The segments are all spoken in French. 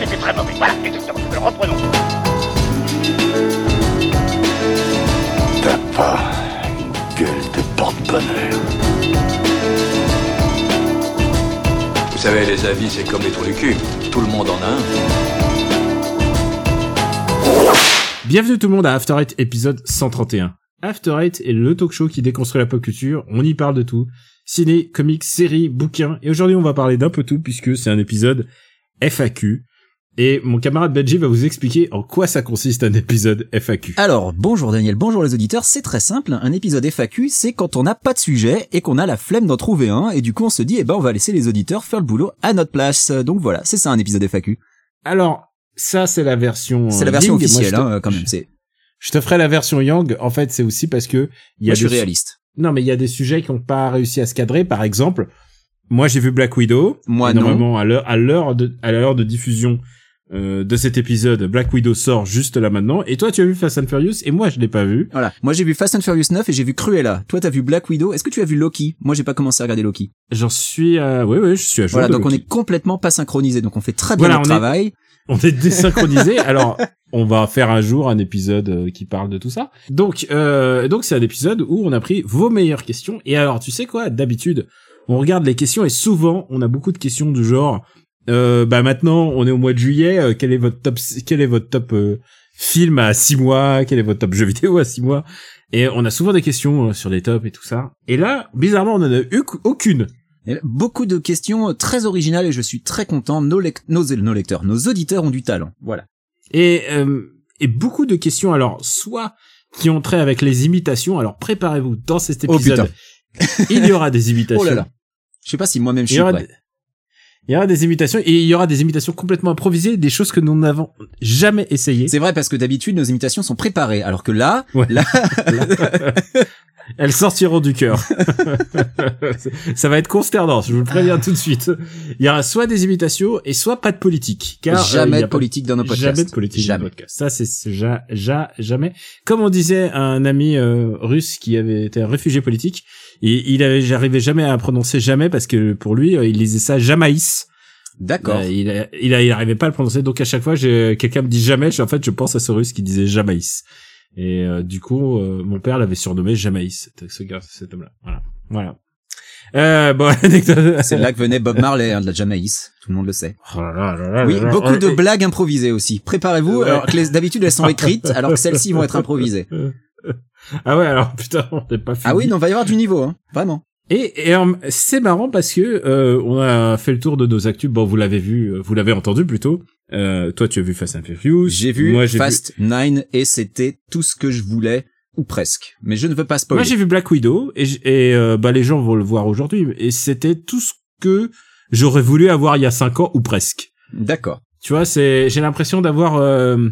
c'était très mauvais. Voilà, exactement. Alors reprenons. T'as pas une gueule de porte-bonheur. Vous savez, les avis, c'est comme les trous du cul. Tout le monde en a un. Bienvenue tout le monde à After Eight épisode 131. After Eight est le talk show qui déconstruit la pop culture, on y parle de tout. Ciné, comics, séries, bouquins, et aujourd'hui on va parler d'un peu tout puisque c'est un épisode FAQ. Et mon camarade Benji va vous expliquer en quoi ça consiste un épisode FAQ. Alors, bonjour Daniel, bonjour les auditeurs, c'est très simple, un épisode FAQ, c'est quand on n'a pas de sujet et qu'on a la flemme d'en trouver un, et du coup on se dit, eh ben on va laisser les auditeurs faire le boulot à notre place. Donc voilà, c'est ça un épisode FAQ. Alors, ça c'est la version... C'est la version Ying, moi, officielle, hein, quand même, c'est, Je te ferai la version Yang, en fait c'est aussi parce que... Y moi a je suis réaliste. Non mais il y a des sujets qui n'ont pas réussi à se cadrer, par exemple... Moi j'ai vu Black Widow. Moi Et non. Normalement à l'heure à l'heure de à l'heure de diffusion euh, de cet épisode, Black Widow sort juste là maintenant. Et toi tu as vu Fast and Furious et moi je l'ai pas vu. Voilà, moi j'ai vu Fast and Furious 9 et j'ai vu Cruella. Toi t'as vu Black Widow, est-ce que tu as vu Loki? Moi j'ai pas commencé à regarder Loki. J'en suis à... oui oui je suis à jour. Voilà, de donc on est complètement pas synchronisé, donc on fait très bien Voilà, notre on est- travail. on est désynchronisé. Alors, on va faire un jour un épisode euh, qui parle de tout ça. Donc, euh, donc c'est un épisode où on a pris vos meilleures questions. Et alors, tu sais quoi? D'habitude, on regarde les questions et souvent, on a beaucoup de questions du genre. Euh, bah maintenant, on est au mois de juillet. euh, quel est votre top Quel est votre top euh, film à six mois? Quel est votre top jeu vidéo à six mois? Et on a souvent des questions euh, sur les tops et tout ça. Et là, bizarrement, on en a eu aucune. Beaucoup de questions très originales et je suis très content. Nos, lec- nos, nos lecteurs, nos auditeurs ont du talent. Voilà. Et, euh, et beaucoup de questions, alors, soit qui ont trait avec les imitations, alors préparez-vous dans cet Oh, épisode. il y aura des imitations. Oh là là. Je sais pas si moi-même je suis prêt. des- il y aura des imitations et il y aura des imitations complètement improvisées, des choses que nous n'avons jamais essayées. C'est vrai parce que d'habitude nos imitations sont préparées, alors que là, Ouais. là, Elles sortiront du cœur. Ça va être consternant, je vous le préviens tout de suite. Il y aura soit des imitations et soit pas de politique. Car, euh, jamais de pas- politique dans nos podcasts. Jamais de politique dans Jamais. le podcast. Ça, c'est c'est ja- ja- jamais. Comme on disait à un ami euh, russe qui avait été un réfugié politique, et il avait, j'arrivais jamais à prononcer jamais parce que pour lui, euh, il lisait ça jamaïs. D'accord. Euh, il, il, il arrivait pas à le prononcer. Donc à chaque fois, quelqu'un me dit jamais, je- en fait, je pense à ce russe qui disait jamaïs. Et euh, du coup, euh, mon père l'avait surnommé jamaïs, ce- ce gars, cet homme-là. Voilà. Voilà. Euh, bon. C'est là que venait Bob Marley, hein, de la Jamaïs. Tout le monde le sait. Oh là là là là Oui, beaucoup de blagues improvisées aussi. Préparez-vous, Ouais. alors que d'habitude elles sont écrites, alors que celles-ci vont être improvisées. Ah ouais, alors putain, on n'est pas fini. Ah oui, non, va y avoir du niveau, hein. Vraiment. Et, et c'est marrant parce que euh, on a fait le tour de nos actus. Bon, vous l'avez vu, euh, vous l'avez entendu plutôt. Euh, toi, tu as vu Fast and Furious. J'ai vu Moi, Fast 9 et c'était tout ce que je voulais, ou presque. Mais je ne veux pas spoiler. Moi, j'ai vu Black Widow et, et euh, bah les gens vont le voir aujourd'hui. Et c'était tout ce que j'aurais voulu avoir il y a cinq ans ou presque. D'accord. Tu vois, c'est j'ai l'impression d'avoir euh,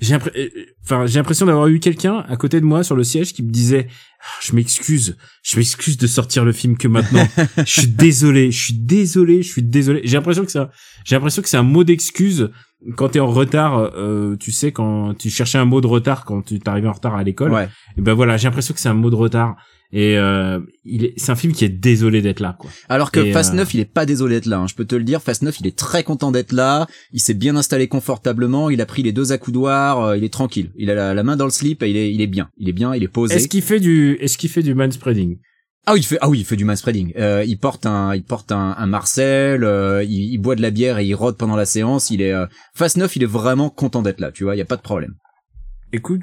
j'ai euh, enfin j'ai l'impression d'avoir eu quelqu'un à côté de moi sur le siège qui me disait Ah, je m'excuse, je m'excuse de sortir le film que maintenant. je suis désolé, je suis désolé, je suis désolé. J'ai l'impression que ça j'ai l'impression que c'est un mot d'excuse quand t'es en retard, euh, tu sais quand tu cherchais un mot de retard quand tu t'arrivais en retard à l'école. Ouais. Et ben voilà, j'ai l'impression que c'est un mot de retard et euh, il est c'est un film qui est désolé d'être là quoi. Alors que Et, Fast euh, 9, il est pas désolé d'être là. hein. Je peux te le dire, Fast 9, il est très content d'être là. Il s'est bien installé confortablement. Il a pris les deux accoudoirs. euh, il est tranquille. Il a la, la main dans le slip et il est, il est bien. Il est bien. Il est posé. Est-ce qu'il fait du est-ce qu'il fait du manspreading? Ah oui, il fait, ah oui, il fait du manspreading. Euh, il porte un, il porte un, un Marcel. euh, il, il boit de la bière et il rôde pendant la séance. Il est euh, Fast 9, il est vraiment content d'être là. Tu vois, il y a pas de problème. Écoute,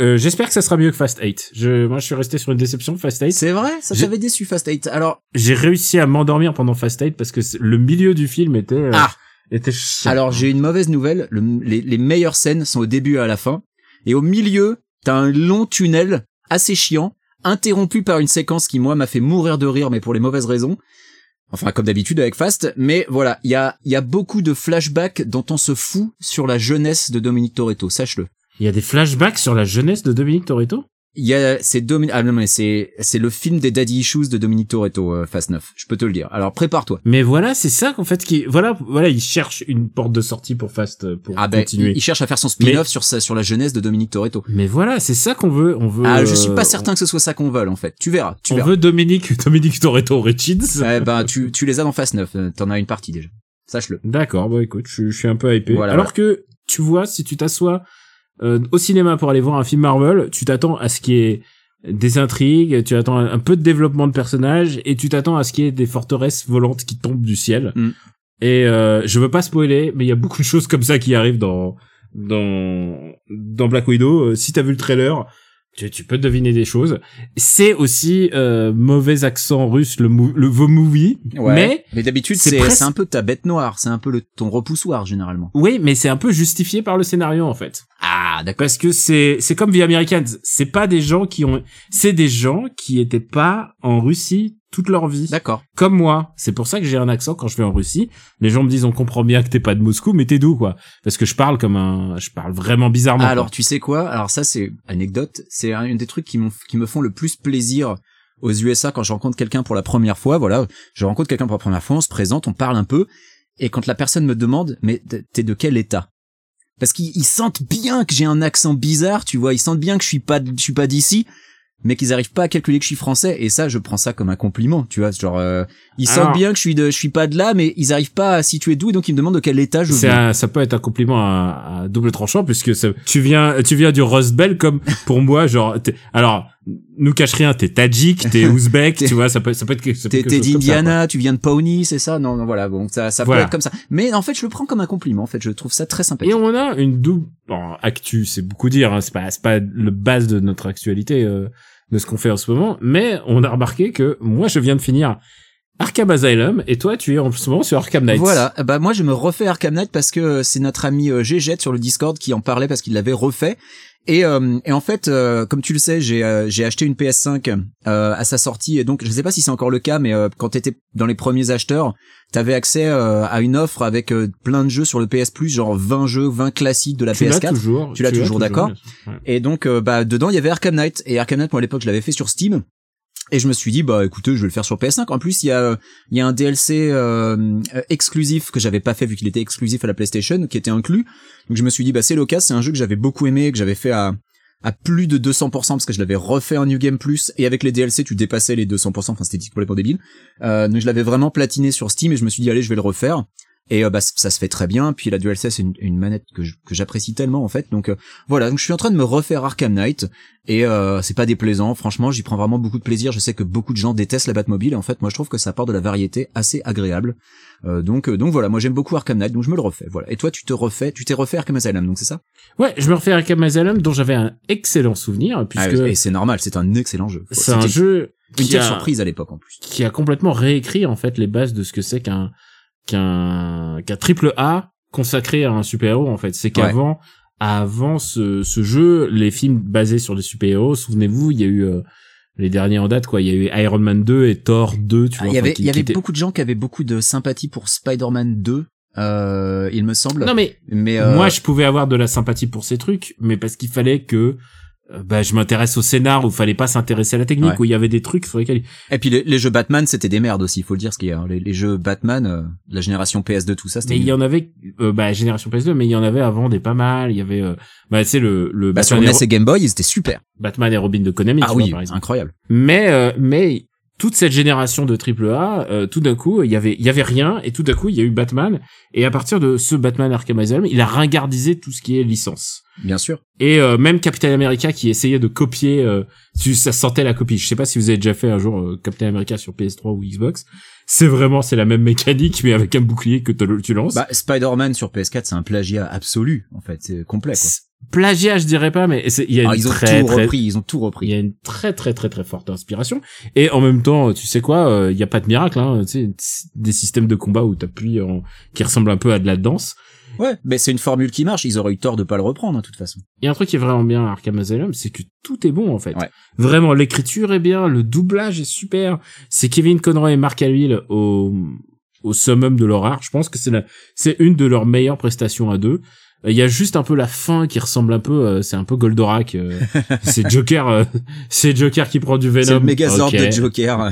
euh, j'espère que ça sera mieux que Fast 8. Je, moi, je suis resté sur une déception Fast 8. C'est vrai, ça t'avait déçu Fast 8. Alors, J'ai réussi à m'endormir pendant Fast 8 parce que le milieu du film était, euh, Ah. était chiant. alors j'ai une mauvaise nouvelle. Le- les, les meilleures scènes sont au début et à la fin. Et au milieu, t'as un long tunnel assez chiant, interrompu par une séquence qui moi m'a fait mourir de rire, mais pour les mauvaises raisons. Enfin, comme d'habitude avec Fast. Mais voilà, il y a, il y a beaucoup de flashbacks dont on se fout sur la jeunesse de Dominique Toretto. Sache-le. Il y a des flashbacks sur la jeunesse de Dominique Toretto? Il y a, c'est ah non mais c'est, c'est le film des Daddy Issues de Dominique Toretto, euh, Fast 9. Je peux te le dire. Alors prépare-toi. Mais voilà, c'est ça qu'en fait qui voilà voilà, il cherche une porte de sortie pour Fast euh, pour Ah ben, continuer. il, il cherche à faire son spin-off sur sa, sur la jeunesse de Dominique Toretto. Mais voilà, c'est ça qu'on veut, on veut Ah, je suis euh, pas certain que ce soit ça qu'on veut en fait. Tu verras, tu On verras. veut Dominique Dominique Toretto Richards. Eh ben, tu, tu les as dans Fast 9. euh, T'en as une partie déjà. Sache-le. D'accord, bon écoute, je, je suis un peu hypé. Voilà, Alors que, tu vois, si tu t'assois euh, au cinéma pour aller voir un film Marvel, tu t'attends à ce qu'il y ait des intrigues, tu attends un peu de développement de personnages, et tu t'attends à ce qu'il y ait des forteresses volantes qui tombent du ciel. Mm. Et euh, je veux pas spoiler, mais il y a beaucoup de choses comme ça qui arrivent dans dans dans Black Widow. Euh, si t'as vu le trailer, tu, tu peux deviner des choses. C'est aussi euh, mauvais accent russe, le, le The Movie, mais mais d'habitude c'est c'est presque- un peu ta bête noire, c'est un peu le ton repoussoir généralement. oui, mais c'est un peu justifié par le scénario en fait. Ah, d'accord. Parce que c'est c'est comme The Americans, c'est pas des gens qui ont c'est des gens qui étaient pas en Russie toute leur vie. D'accord. Comme moi, c'est pour ça que j'ai un accent quand je vais en Russie. Les gens me disent on comprend bien que t'es pas de Moscou, mais t'es d'où quoi? Parce que je parle comme un je parle vraiment bizarrement. Quoi. alors tu sais quoi? Alors ça c'est anecdote, c'est un des trucs qui m'ont qui me font le plus plaisir aux USA quand je rencontre quelqu'un pour la première fois. Voilà, je rencontre quelqu'un pour la première fois, on se présente, on parle un peu, et quand la personne me demande mais t'es de quel état? Parce qu'ils ils sentent bien que j'ai un accent bizarre, tu vois, ils sentent bien que je suis pas je suis pas d'ici. Mais qu'ils arrivent pas à calculer que je suis français et ça je prends ça comme un compliment tu vois genre euh, ils Alors- sentent bien que je suis de je suis pas de là mais ils arrivent pas à situer d'où et donc ils me demandent de quel état je viens un- ça peut être un compliment à, à double tranchant puisque ça- tu viens tu viens du Rust Belt comme pour moi genre alors nous cache rien t'es tadjik t'es ouzbek tu vois ça peut ça peut être ça peut T'es d'Indiana, tu viens de Pawnee, c'est ça? Non, non, voilà. Bon, ça, ça Voilà. peut être comme ça. Mais en fait, je le prends comme un compliment. En fait, je trouve ça très sympathique. Et on a une double bon, actu, c'est beaucoup dire, hein, c'est pas c'est pas le base de notre actualité euh, de ce qu'on fait en ce moment, mais on a remarqué que moi je viens de finir Arkham Asylum et toi tu es en ce moment sur Arkham Knight. Voilà. Bah moi, je me refais Arkham Knight parce que c'est notre ami euh, Gégette sur le Discord qui en parlait parce qu'il l'avait refait. Et, euh, et en fait, euh, comme tu le sais, j'ai euh, j'ai acheté une PS5 euh, à sa sortie et donc je sais pas si c'est encore le cas, mais euh, quand t'étais dans les premiers acheteurs, t'avais accès euh, à une offre avec euh, plein de jeux sur le PS Plus, genre 20 jeux, 20 classiques de la tu l'as PS4. toujours. Tu l'as toujours, d'accord. Ouais. Et donc euh, bah dedans il y avait Arkham Knight et Arkham Knight moi à l'époque je l'avais fait sur Steam et je me suis dit bah écoutez je vais le faire sur PS5 en plus il y a il y a un DLC euh, euh, exclusif que j'avais pas fait vu qu'il était exclusif à la PlayStation qui était inclus. Donc je me suis dit bah c'est l'occasion. C'est un jeu que j'avais beaucoup aimé que j'avais fait à à plus de 200% parce que je l'avais refait en New Game Plus. Et avec les DLC tu dépassais les 200% enfin c'était complètement débile. Euh, donc je l'avais vraiment platiné sur Steam et je me suis dit allez je vais le refaire et euh, bah ça se fait très bien. Puis la DualSense c'est une, une manette que je- que j'apprécie tellement en fait. Donc euh, voilà. Donc je suis en train de me refaire Arkham Knight. Et euh, c'est pas déplaisant. Franchement j'y prends vraiment beaucoup de plaisir. Je sais que beaucoup de gens détestent la Batmobile. Et en fait moi je trouve que ça apporte de la variété assez agréable. Euh, donc euh, donc voilà. Moi j'aime beaucoup Arkham Knight. Donc je me le refais. Voilà. Et toi tu te refais tu t'es refait Arkham Asylum donc c'est ça? Ouais, je me refais Arkham Asylum dont j'avais un excellent souvenir puisque Ah, et c'est normal. C'est un excellent jeu. C'est un jeu une telle a- surprise à l'époque en plus. qui a complètement réécrit en fait les bases de ce que c'est qu'un qu'un qu'un triple A consacré à un super-héros en fait. C'est qu'avant avant ce, ce jeu, les films basés sur les super-héros, souvenez-vous, il y a eu euh, les derniers en date quoi, il y a eu Iron Man 2 et Thor 2, tu Ah, vois. il y avait il y avait beaucoup de gens qui avaient beaucoup de sympathie pour Spider-Man 2 euh, il me semble Non mais mais euh, moi je pouvais avoir de la sympathie pour ces trucs, mais parce qu'il fallait que bah, je m'intéresse au scénar où il fallait pas s'intéresser à la technique Ouais. où il y avait des trucs sur lesquels Et puis les, les jeux Batman, c'était des merdes aussi, il faut le dire ce qu'il y a. Les, les jeux Batman, euh, la génération PS2, tout ça, c'était. mais il y en avait euh, bah génération PS2 mais il y en avait avant des pas mal il y avait euh, bah tu sais le le Bah, sur NES et, et Game Boy, ils étaient super. Batman et Robin de Konami ah tu vois, oui, par exemple. incroyable. mais euh, mais toute cette génération de triple A euh, tout d'un coup il y avait il y avait rien et tout d'un coup il y a eu Batman et à partir de ce Batman Arkham Asylum il a ringardisé tout ce qui est licence Bien sûr. et euh, même Captain America qui essayait de copier euh, ça sentait la copie je sais pas si vous avez déjà fait un jour euh, Captain America sur PS3 ou Xbox c'est vraiment c'est la même mécanique mais avec un bouclier que tu lances Bah, Spider-Man sur PS4, c'est un plagiat absolu, en fait. C'est complet, quoi. Plagiat je dirais pas mais il y a Ah, une ils ont très tout très repris, ils ont tout il repris. y a une très très très très forte inspiration et en même temps tu sais quoi euh, il y a pas de miracle hein, tu sais des systèmes de combat où t'appuies en qui ressemblent un peu à de la danse Ouais, mais c'est une formule qui marche, ils auraient eu tort de pas le reprendre, hein, de toute façon. et un truc qui est vraiment bien à Arkham Asylum c'est que tout est bon en fait Ouais. vraiment l'écriture est bien le doublage est super c'est Kevin Conroy et Mark Hamill au au summum de leur art je pense que c'est la c'est une de leurs meilleures prestations à deux il y a juste un peu la fin qui ressemble un peu euh, c'est un peu Goldorak euh, c'est Joker euh, c'est Joker qui prend du Venom C'est le Megazord Ok. de Joker.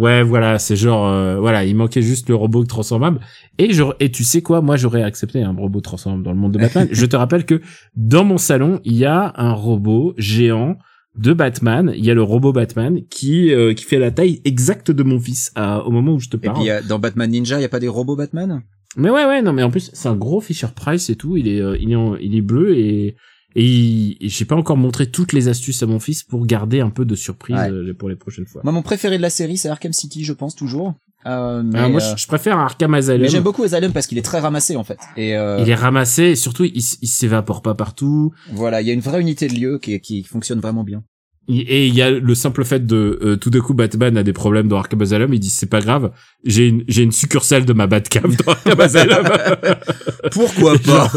Ouais, voilà, c'est genre, euh, voilà, il manquait juste le robot transformable. Et je, et tu sais quoi, moi j'aurais accepté un robot transformable dans le monde de Batman. je te rappelle que dans mon salon, il y a un robot géant de Batman, il y a le robot Batman qui euh, qui fait la taille exacte de mon fils à- au moment où je te Et parle. puis, il y a- dans Batman Ninja, il y a pas des robots Batman? Mais ouais ouais non mais en plus c'est un gros Fisher Price et tout, il est euh, il est en- il est bleu et et, j'ai pas encore montré toutes les astuces à mon fils pour garder un peu de surprise Ouais. euh, pour les prochaines fois. Moi, mon préféré de la série, c'est Arkham City, je pense, toujours. Euh, mais, Ah, moi euh, je, préfère Arkham Asylum. mais j'aime beaucoup Asylum parce qu'il est très ramassé, en fait. Et, euh, Il est ramassé et surtout il, il s'évapore pas partout. voilà, il y a une vraie unité de lieu qui, qui fonctionne vraiment bien. Et il y a le simple fait de euh, tout d'un coup Batman a des problèmes dans Arkham Asylum, il dit c'est pas grave, j'ai une j'ai une succursale de ma Batcave dans Arkham Asylum. Pourquoi Genre-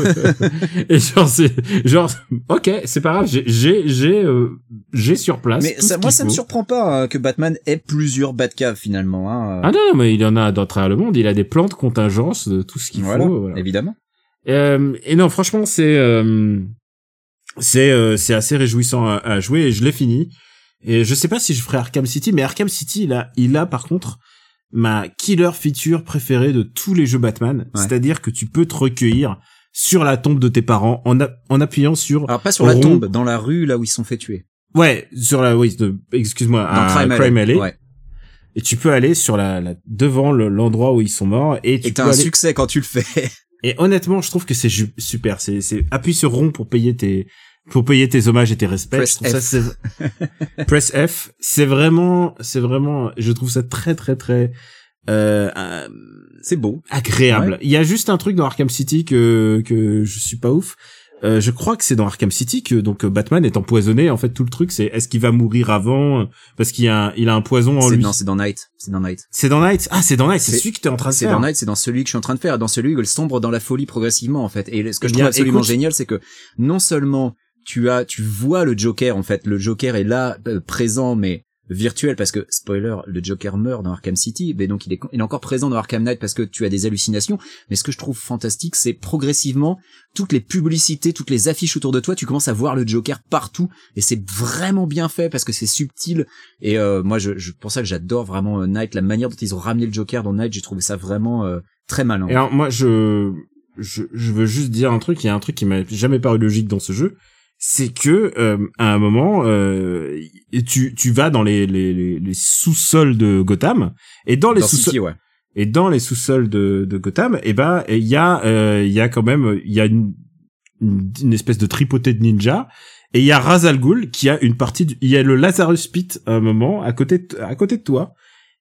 et genre c'est genre OK, c'est pas grave, j'ai j'ai j'ai euh, j'ai sur place. Mais ça, moi, ça me surprend pas euh, que Batman ait plusieurs Batcaves, finalement. Hein. Ah non, non, mais il y en a dans travers le monde, il a des plans de contingence, de tout ce qu'il voilà, faut. voilà. évidemment. Euh, et non, franchement, c'est euh, c'est euh, c'est assez réjouissant à, à jouer et je l'ai fini. Et je sais pas si je ferai Arkham City, mais Arkham City, il a, il a par contre ma killer feature préférée de tous les jeux Batman, Ouais. c'est-à-dire que tu peux te recueillir sur la tombe de tes parents en, a- en appuyant sur Alors, pas sur la Rond. tombe, dans la rue, là où ils se sont fait tuer. ouais sur la oui excuse-moi à Crime, Alley. Ouais. et tu peux aller sur la, la devant le- l'endroit où ils sont morts et tu Et peux t'as un aller succès quand tu le fais. Et honnêtement, je trouve que c'est super. C'est, c'est appuie sur rond pour payer tes, pour payer tes hommages et tes respects. Press Je trouve ça, F. c'est, press F. C'est vraiment, c'est vraiment, je trouve ça très, très, très, euh, euh, C'est beau. agréable. Ouais. Il y a juste un truc dans Arkham City que, que je suis pas ouf. Euh, je crois que c'est dans Arkham City que donc Batman est empoisonné. En fait, tout le truc, c'est est-ce qu'il va mourir avant parce qu'il a, un- il a un poison en C'est lui? non, c'est dans Night. C'est dans Night. C'est dans Night? Ah, c'est dans Night. C'est C'est- celui que t'es en train de C'est faire. dans Night, c'est dans celui que je suis en train de faire, dans celui où elle sombre dans la folie progressivement en fait. Et ce que Eh je bien, trouve absolument écoute- génial, c'est que non seulement tu as, tu vois le Joker en fait, le Joker est là euh, présent mais virtuel parce que spoiler, le Joker meurt dans Arkham City, mais donc il est, il est encore présent dans Arkham Knight parce que tu as des hallucinations. Mais ce que je trouve fantastique, c'est progressivement toutes les publicités, toutes les affiches autour de toi, tu commences à voir le Joker partout et c'est vraiment bien fait parce que c'est subtil et euh, moi je, je pour ça que j'adore vraiment euh, Knight, la manière dont ils ont ramené le Joker dans Knight, j'ai trouvé ça vraiment euh, très malin. Et alors moi je, je je veux juste dire un truc, il y a un truc qui m'a jamais paru logique dans ce jeu, c'est que euh, à un moment euh, tu tu vas dans les les les, les sous-sols de Gotham et dans les sous-sols ouais. et dans les sous-sols de de Gotham, et ben il y a euh, il y a quand même il y a une, une une espèce de tripoté de ninja et il y a Ra's al Ghul qui a une partie du, il y a le Lazarus Pit à un moment à côté de, à côté de toi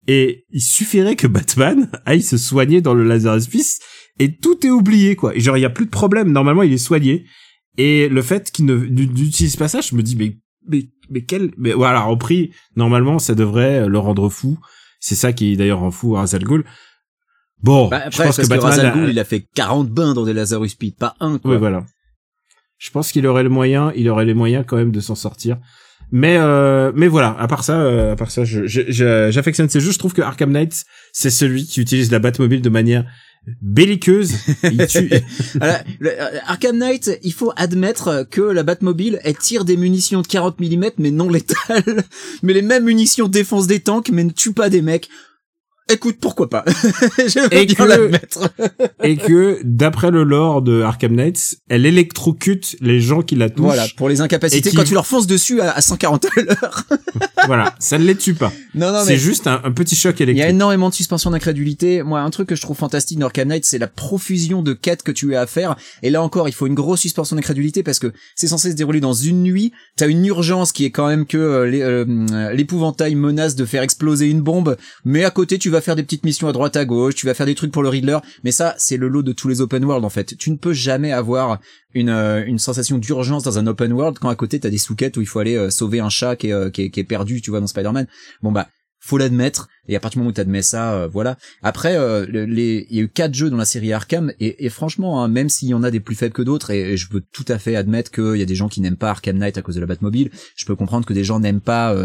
et il suffirait que Batman aille se soigner dans le Lazarus Pit et tout est oublié quoi. Et genre il y a plus de problème. Normalement il est soigné et le fait qu'il ne n'utilise pas ça, je me dis mais mais mais quel mais voilà au prix normalement ça devrait le rendre fou. C'est ça qui d'ailleurs rend fou Ra's al Ghul. Bon, Bah, je après, pense parce que que, Batman Ra's al a- Ghul, il a fait 40 bains dans des Lazarus Pit, pas un, quoi. oui, voilà. Je pense qu'il aurait le moyen, il aurait les moyens quand même de s'en sortir. Mais euh, mais voilà, à part ça, euh, à part ça, je- je- je- j'affectionne ces jeux. Je trouve que Arkham Knight, c'est celui qui utilise la Batmobile de manière belliqueuse. Il tue- Alors, le- euh, Arkham Knight, il faut admettre que la Batmobile, elle tire des munitions de 40 mm, mais non létales. Mais les mêmes munitions défoncent des tanks, mais ne tuent pas des mecs. Écoute, pourquoi pas? Je Et bien que- et que d'après le lore de Arkham Knight, elle électrocute les gens qui la touchent. Voilà, pour les incapacités, qui- quand tu leur fonces dessus à, à 140 à l'heure. voilà, ça ne les tue pas. Non, non, C'est mais juste un, un petit choc il y a électrique. énormément de suspension d'incrédulité. Moi, un truc que je trouve fantastique dans Arkham Knight, c'est la profusion de quêtes que tu as à faire. Et là encore, il faut une grosse suspension d'incrédulité parce que c'est censé se dérouler dans une nuit. T'as une urgence qui est quand même que euh, les- euh, l'épouvantail menace de faire exploser une bombe, mais à côté, tu vas faire des petites missions à droite à gauche, tu vas faire des trucs pour le Riddler. Mais ça, c'est le lot de tous les open world en fait. Tu ne peux jamais avoir une, euh, une sensation d'urgence dans un open world quand à côté t'as des sous-quêtes où il faut aller euh, sauver un chat qui est, euh, qui est, qui est perdu, tu vois, dans Spider-Man. Bon bah, faut l'admettre. Et à partir du moment où t'admets ça, voilà. Après, le- les, il y a eu quatre jeux dans la série Arkham et, franchement, hein, même s'il y en a des plus faibles que d'autres, et, je peux tout à fait admettre qu'il y a des gens qui n'aiment pas Arkham Knight à cause de la Batmobile. Je peux comprendre que des gens n'aiment pas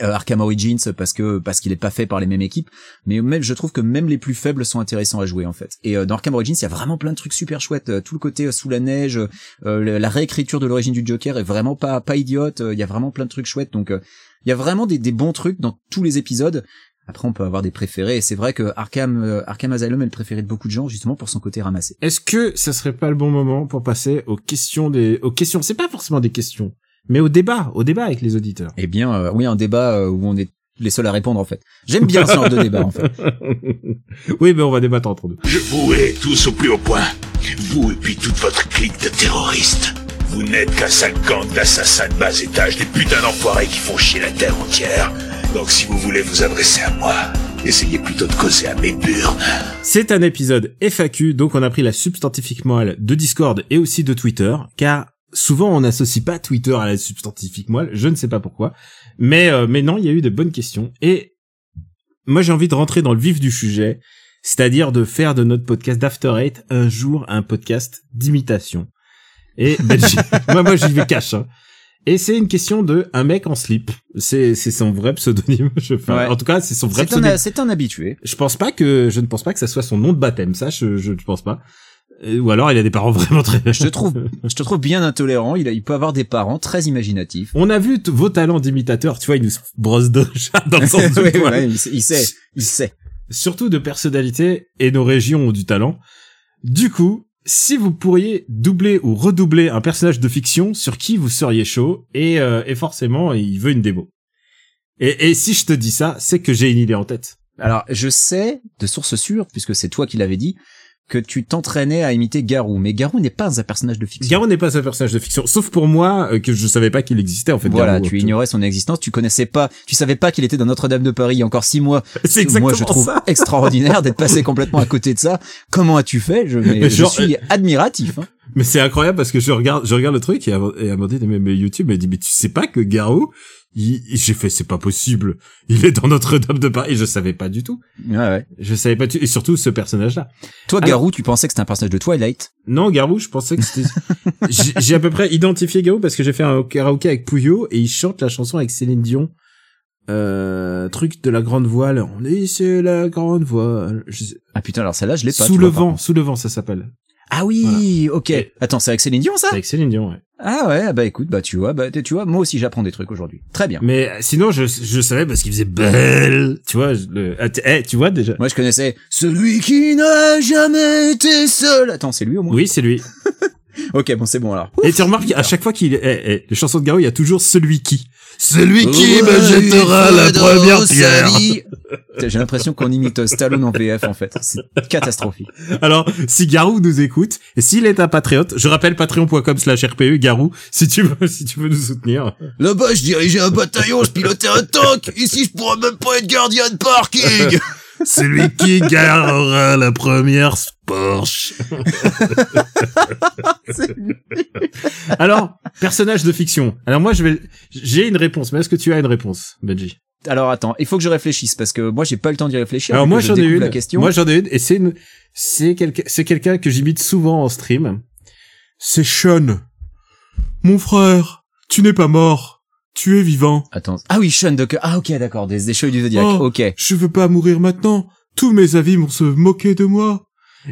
Arkham Origins parce que parce qu'il est pas fait par les mêmes équipes. Mais même, je trouve que même les plus faibles sont intéressants à jouer en fait. Et euh, dans Arkham Origins, il y a vraiment plein de trucs super chouettes. Euh, Tout le côté euh, sous la neige, euh, la réécriture de l'origine du Joker est vraiment pas pas idiote. Euh, Il y a vraiment plein de trucs chouettes. Donc euh, il y a vraiment des, des bons trucs dans tous les épisodes. Après, on peut avoir des préférés. Et c'est vrai que Arkham, euh, Arkham Asylum est le préféré de beaucoup de gens, justement pour son côté ramassé. Est-ce que ça serait pas le bon moment pour passer aux questions des, aux questions, c'est pas forcément des questions, mais au débat, au débat avec les auditeurs. Eh bien, euh, oui, un débat euh, où on est les seuls à répondre en fait. J'aime bien ce genre de débat en fait. oui, mais on va débattre entre nous. Je vous hais tous au plus haut point. Vous et puis toute votre clique de terroristes. Vous n'êtes qu'un sale gang d'assassins de bas étage, des putains d'enfoirés qui font chier la terre entière. Donc si vous voulez vous adresser à moi, essayez plutôt de causer à mes burnes. C'est un épisode FAQ, donc on a pris la substantifique moelle de Discord et aussi de Twitter, car souvent on n'associe pas Twitter à la substantifique moelle, je ne sais pas pourquoi, mais euh, mais non, il y a eu de bonnes questions et moi j'ai envie de rentrer dans le vif du sujet, c'est-à-dire de faire de notre podcast d'After Eight un jour un podcast d'imitation. Et ben, moi moi j'y vais cash. Hein. Et c'est une question de un mec en slip. C'est c'est son vrai pseudonyme. Je, Ouais. En tout cas, c'est son vrai pseudonyme. c'est un habitué. Je pense pas que je ne pense pas que ça soit son nom de baptême. Ça, je je, je pense pas. Euh, Ou alors il a des parents vraiment très. Je te trouve, je te trouve bien intolérant. Il, a, il peut avoir des parents très imaginatifs. On a vu vos talents d'imitateur. Tu vois, il nous brosse de chat dans le sens du Ouais, il, sait, il sait, il sait. Surtout de personnalité et nos régions ont du talent. Du coup, si vous pourriez doubler ou redoubler un personnage de fiction, sur qui vous seriez chaud et, euh, et forcément, il veut une démo. Et, et si je te dis ça, c'est que j'ai une idée en tête. Alors, je sais de source sûre, puisque c'est toi qui l'avais dit, que tu t'entraînais à imiter Garou. Mais Garou n'est pas un personnage de fiction. Garou n'est pas un personnage de fiction, sauf pour moi euh, que je savais pas qu'il existait en fait. Voilà, Garou. tu ignorais son existence, tu connaissais pas, tu savais pas qu'il était dans Notre-Dame de Paris il y a encore six mois. C'est exactement Moi, je trouve ça. extraordinaire d'être passé complètement à côté de ça. Comment as-tu fait? Je, mais suis admiratif. Hein. Mais c'est incroyable parce que je regarde, je regarde le truc et, et Amandine mais, mais YouTube m'a dit mais tu sais pas que Garou, j'ai fait c'est pas possible, il est dans Notre-Dame de Paris. Et je savais pas du tout. Ouais, ouais. Je savais pas du et surtout ce personnage-là. Toi, Alors- Garou, tu pensais que c'était un personnage de Twilight? Non, Garou, je pensais que c'était. j'ai à peu près identifié Garou parce que j'ai fait un karaoké avec Pouillot et il chante la chanson avec Céline Dion. Euh, truc de la grande voile. On est sur la grande voile. Je Ah putain, alors celle-là, je l'ai pas. Sous le vois, vent, sous le vent, ça s'appelle. Ah oui, ok. Et- Attends, c'est avec Céline Dion, ça? C'est avec Céline Dion, ouais. Ah ouais, bah écoute, bah tu vois, bah tu vois, moi aussi j'apprends des trucs aujourd'hui. Très bien. Mais euh, sinon, je, je savais parce qu'il faisait belle. Tu vois, le, ah, eh, tu vois déjà. Moi je connaissais celui qui n'a jamais été seul. Attends, c'est lui au moins? Oui, c'est lui. Ok, bon, c'est bon alors. Et tu remarques, à chaque fois qu'il, eh, eh, les chansons de Garou, il y a toujours celui qui. Celui qui me jettera la première pierre. J'ai l'impression qu'on imite Stallone en VF en fait. C'est catastrophique. Alors, si Garou nous écoute, et s'il est un patriote, je rappelle patreon.com slash RPE, Garou, si tu veux, si tu veux nous soutenir. Là-bas, je dirigeais un bataillon, je pilotais un tank. Ici, je pourrais même pas être gardien de parking. Celui qui garera la première Porsche. Alors, personnage de fiction. Alors moi, je vais, j'ai une réponse, mais est-ce que tu as une réponse, Benji? Alors attends, il faut que je réfléchisse parce que moi j'ai pas eu le temps d'y réfléchir. Alors moi, je j'en ai une. La question. Moi, j'en ai une, et c'est une, c'est quelqu'un, c'est quelqu'un que j'imite souvent en stream. C'est Sean. Mon frère, tu n'es pas mort. Tu es vivant. Attends. Ah oui, Sean de Ah ok, d'accord, des, des cheveux du Zodiac. Oh. Ok. Je veux pas mourir maintenant. Tous mes avis vont se moquer de moi.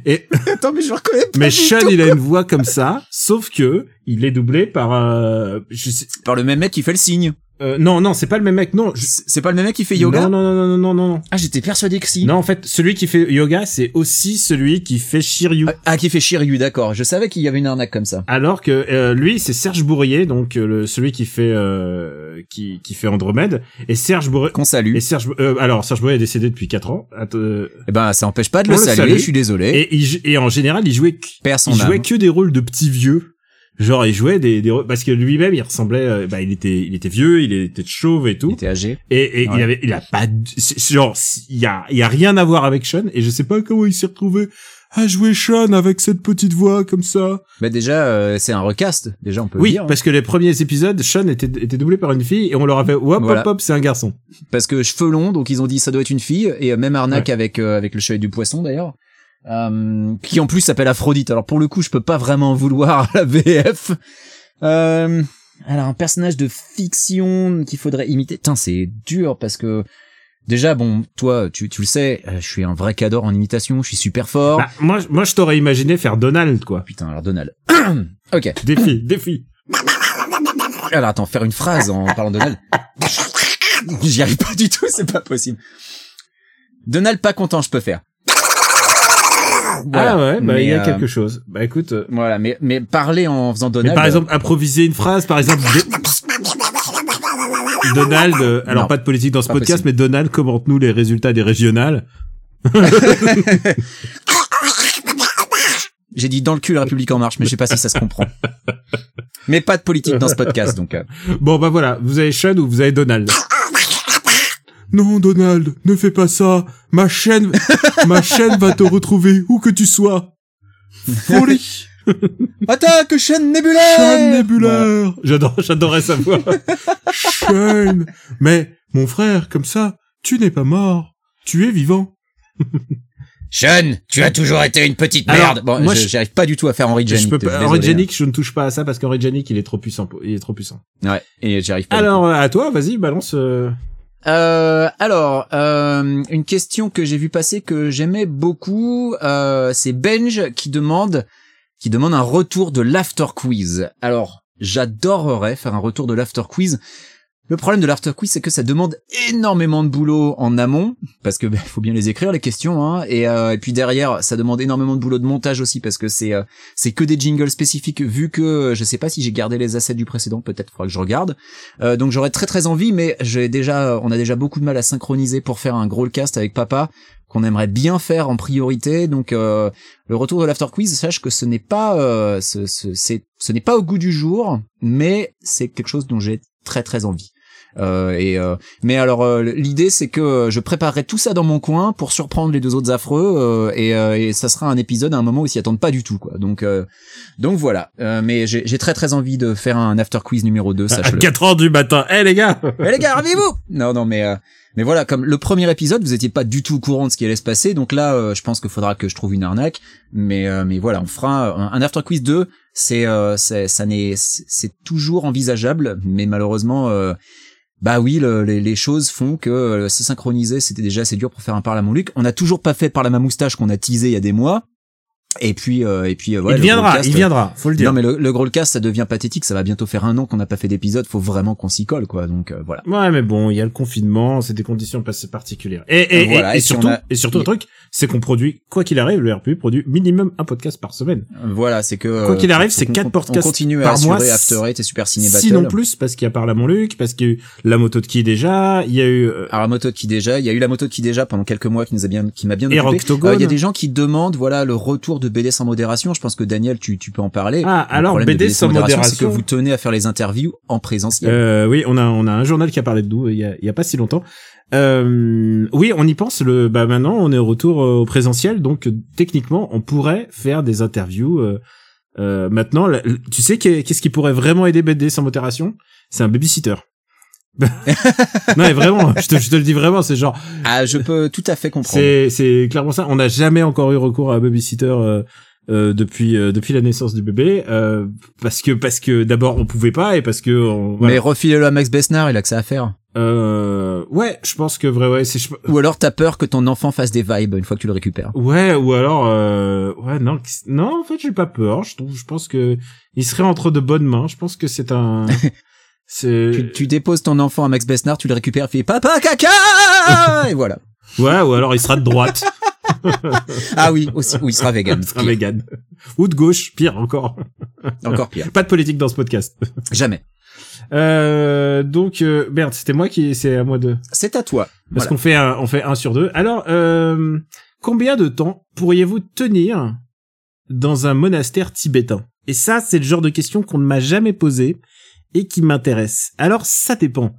Et Attends, mais je reconnais pas. mais du Sean, tout. il a une voix comme ça, sauf que il est doublé par euh, je sais, Par le même mec qui fait le signe. Euh, non non, c'est pas le même mec, non. je- C'est pas le même mec qui fait yoga? Non non non non non non non. Ah, j'étais persuadé que si. Non, en fait, celui qui fait yoga, c'est aussi celui qui fait Shiryu. Ah, Ah, qui fait Shiryu, d'accord. Je savais qu'il y avait une arnaque comme ça. Alors que euh, lui, c'est Serge Bourrier, donc euh, le, celui qui fait euh, qui, qui fait Andromède. Et Serge Bourrier. Qu'on salue. Et Serge, euh, alors Serge Bourrier est décédé depuis 4 ans. Att- Eh ben, ça empêche pas de le le saluer. salue. Je suis désolé. et, en général, il jouait, son il jouait que des rôles de petits vieux. Genre, il jouait des, des parce que lui-même, il ressemblait, euh, bah, il était, il était vieux, il était chauve et Il tout. était âgé. Et, et Ouais. il avait, il a pas, genre, il y a, il y a rien à voir avec Sean. Et je sais pas comment il s'est retrouvé à jouer Sean avec cette petite voix comme ça. Bah déjà, euh, c'est un recast. Déjà, on peut le Oui, dire. hein. parce que les premiers épisodes, Sean était, était doublé par une fille et on leur avait, hop, Voilà. hop, hop, c'est un garçon. Parce que cheveux longs, donc ils ont dit ça doit être une fille. Et euh, même arnaque avec euh, avec le chevalier du poisson d'ailleurs. Euh, qui en plus s'appelle Aphrodite. Alors pour le coup, je peux pas vraiment en vouloir à la VF. Euh, alors un personnage de fiction qu'il faudrait imiter. Putain, c'est dur parce que déjà bon, toi, tu, tu le sais, euh, je suis un vrai cador en imitation. Je suis super fort. Bah, moi, moi, je t'aurais imaginé faire Donald, quoi. Putain, alors Donald. ok. Défi, défi. Alors attends, faire une phrase en parlant de Donald. J'y arrive pas du tout, c'est pas possible. Donald pas content, je peux faire. Voilà. Ah ouais, bah il y a Mais, euh, quelque chose. Bah écoute, euh, Voilà, mais mais parler en faisant mais Donald. par exemple improviser une phrase, par exemple Donald, euh, alors Non, pas de politique dans ce podcast, possible. mais Donald commente-nous les résultats des régionales. J'ai dit dans le cul la République en marche, mais je sais pas si ça se comprend. Mais pas de politique dans ce podcast, donc. euh, Bon bah voilà, vous avez Sean ou vous avez Donald? Non Donald, ne fais pas ça. Ma chaîne, ma chaîne va te retrouver où que tu sois. Folie. Attaque, chaîne nébulaire Sean Nebulaire. J'adore, j'adorais sa voix. Sean. Mais mon frère, comme ça, tu n'es pas mort. Tu es vivant. Sean, tu as toujours été une petite Alors, merde. Bon, moi, je- je- j'arrive pas du tout à faire Henri je Janik. peux pas. désolé, Henry. Janik, je ne touche pas à ça parce qu'Henry Janik, il est trop puissant. pour- Il est trop puissant. Ouais, et j'arrive pas. Alors euh, à toi, vas-y, balance. euh, Euh, alors, euh, une question que j'ai vu passer que j'aimais beaucoup, euh, c'est Benj qui demande, qui demande un retour de l'after quiz. Alors, j'adorerais faire un retour de l'after quiz. Le problème de l'after quiz, c'est que ça demande énormément de boulot en amont, parce que ben, faut bien les écrire les questions, hein, et, euh, et puis derrière, ça demande énormément de boulot de montage aussi, parce que c'est euh, c'est que des jingles spécifiques. Vu que je sais pas si j'ai gardé les assets du précédent, peut-être faudra que je regarde. Euh, donc j'aurais très très envie, mais j'ai déjà, on a déjà beaucoup de mal à synchroniser pour faire un gros cast avec papa qu'on aimerait bien faire en priorité. Donc euh, le retour de l'after quiz, sache que ce n'est pas, euh, ce, ce, ce n'est pas au goût du jour, mais c'est quelque chose dont j'ai très très envie. Euh, et euh, mais alors euh, l'idée c'est que je préparerai tout ça dans mon coin pour surprendre les deux autres affreux euh, et, euh, et ça sera un épisode à un moment où ils s'y attendent pas du tout quoi donc euh, donc voilà Euh, mais j'ai très très envie de faire un after quiz numéro 2 à sache-le 4 heures du matin. Eh les gars. mais les gars, réveillez-vous Non, non, mais euh, mais voilà, comme le premier épisode, vous étiez pas du tout au courant de ce qui allait se passer, donc là, euh, je pense qu'il faudra que je trouve une arnaque. Mais euh, mais voilà, on fera un, un After Quiz 2. C'est euh, ça n'est c'est c'est toujours envisageable, mais malheureusement. Bah oui, le- les, choses font que euh, se synchroniser, c'était déjà assez dur pour faire un parle à mon Luc. On n'a toujours pas fait par la moustache qu'on a teasé il y a des mois. Et puis, euh, et puis, euh, ouais, il viendra, il viendra. Faut le dire. Non, mais le, le Growlcast, ça devient pathétique. Ça va bientôt faire un an qu'on n'a pas fait d'épisode. Faut vraiment qu'on s'y colle, quoi. Donc euh, voilà. Ouais, mais bon, il y a le confinement, c'est des conditions pas- particulières. Et, et, Voilà, et, surtout, a- et surtout le truc, c'est qu'on produit, quoi qu'il arrive, le RPU produit minimum un podcast par semaine. Voilà, c'est que Quoi qu'il euh, arrive, c'est quatre podcasts On continue à par mois, After Eight et Super Ciné Battle. Sinon plus, parce qu'il y a par la Montluc, parce qu'il y a eu la moto de qui déjà, il y a eu, euh, Alors la moto de qui déjà, il y a eu la moto de qui déjà pendant quelques mois qui nous a bien, qui m'a bien occupé. Euh, Il y a des gens qui demandent, voilà, le retour de BD sans modération. Je pense que Daniel, tu, tu peux en parler. Ah, Le alors, BD sans c'est que modération. vous tenez à faire les interviews en présentiel. Euh, oui, on a on a un journal qui a parlé de nous il y a, il y a pas si longtemps. Euh, oui, on y pense. Le bah maintenant on est au retour euh, au présentiel, donc euh, techniquement on pourrait faire des interviews. Euh, euh, maintenant, tu sais qu'est- qu'est-ce qui pourrait vraiment aider BD sans modération? C'est un babysitter. Non mais vraiment, je te, je te le dis vraiment, c'est genre Ah, je peux tout à fait comprendre. c'est c'est clairement ça. On n'a jamais encore eu recours à un babysitter euh, euh, depuis euh, depuis la naissance du bébé euh, parce que parce que d'abord on pouvait pas et parce que on, voilà. Mais refilez-le à Max Besnard, il a que ça à faire. Euh, ouais, je pense que vrai, ouais, c'est, je- Ou alors t'as peur que ton enfant fasse des vibes une fois que tu le récupères. ouais, ou alors, euh, ouais, non, non, en fait, j'ai pas peur. Je trouve, je pense que il serait entre de bonnes mains. Je pense que c'est un, Tu, tu déposes ton enfant à Max Besnard, tu le récupères, il fait papa caca et voilà. ouais, ou alors il sera de droite, Ah oui, aussi, oui, il sera vegan. il sera vegan, ou de gauche, pire encore. Encore pire. Pas de politique dans ce podcast. Jamais. Euh, donc, euh, merde, c'était moi qui, c'est à moi de. C'est à toi. Parce Voilà. qu'on fait un, on fait un sur deux. Alors, euh, combien de temps pourriez-vous tenir dans un monastère tibétain? Et ça, c'est le genre de question qu'on ne m'a jamais posée et qui m'intéresse. Alors, ça dépend.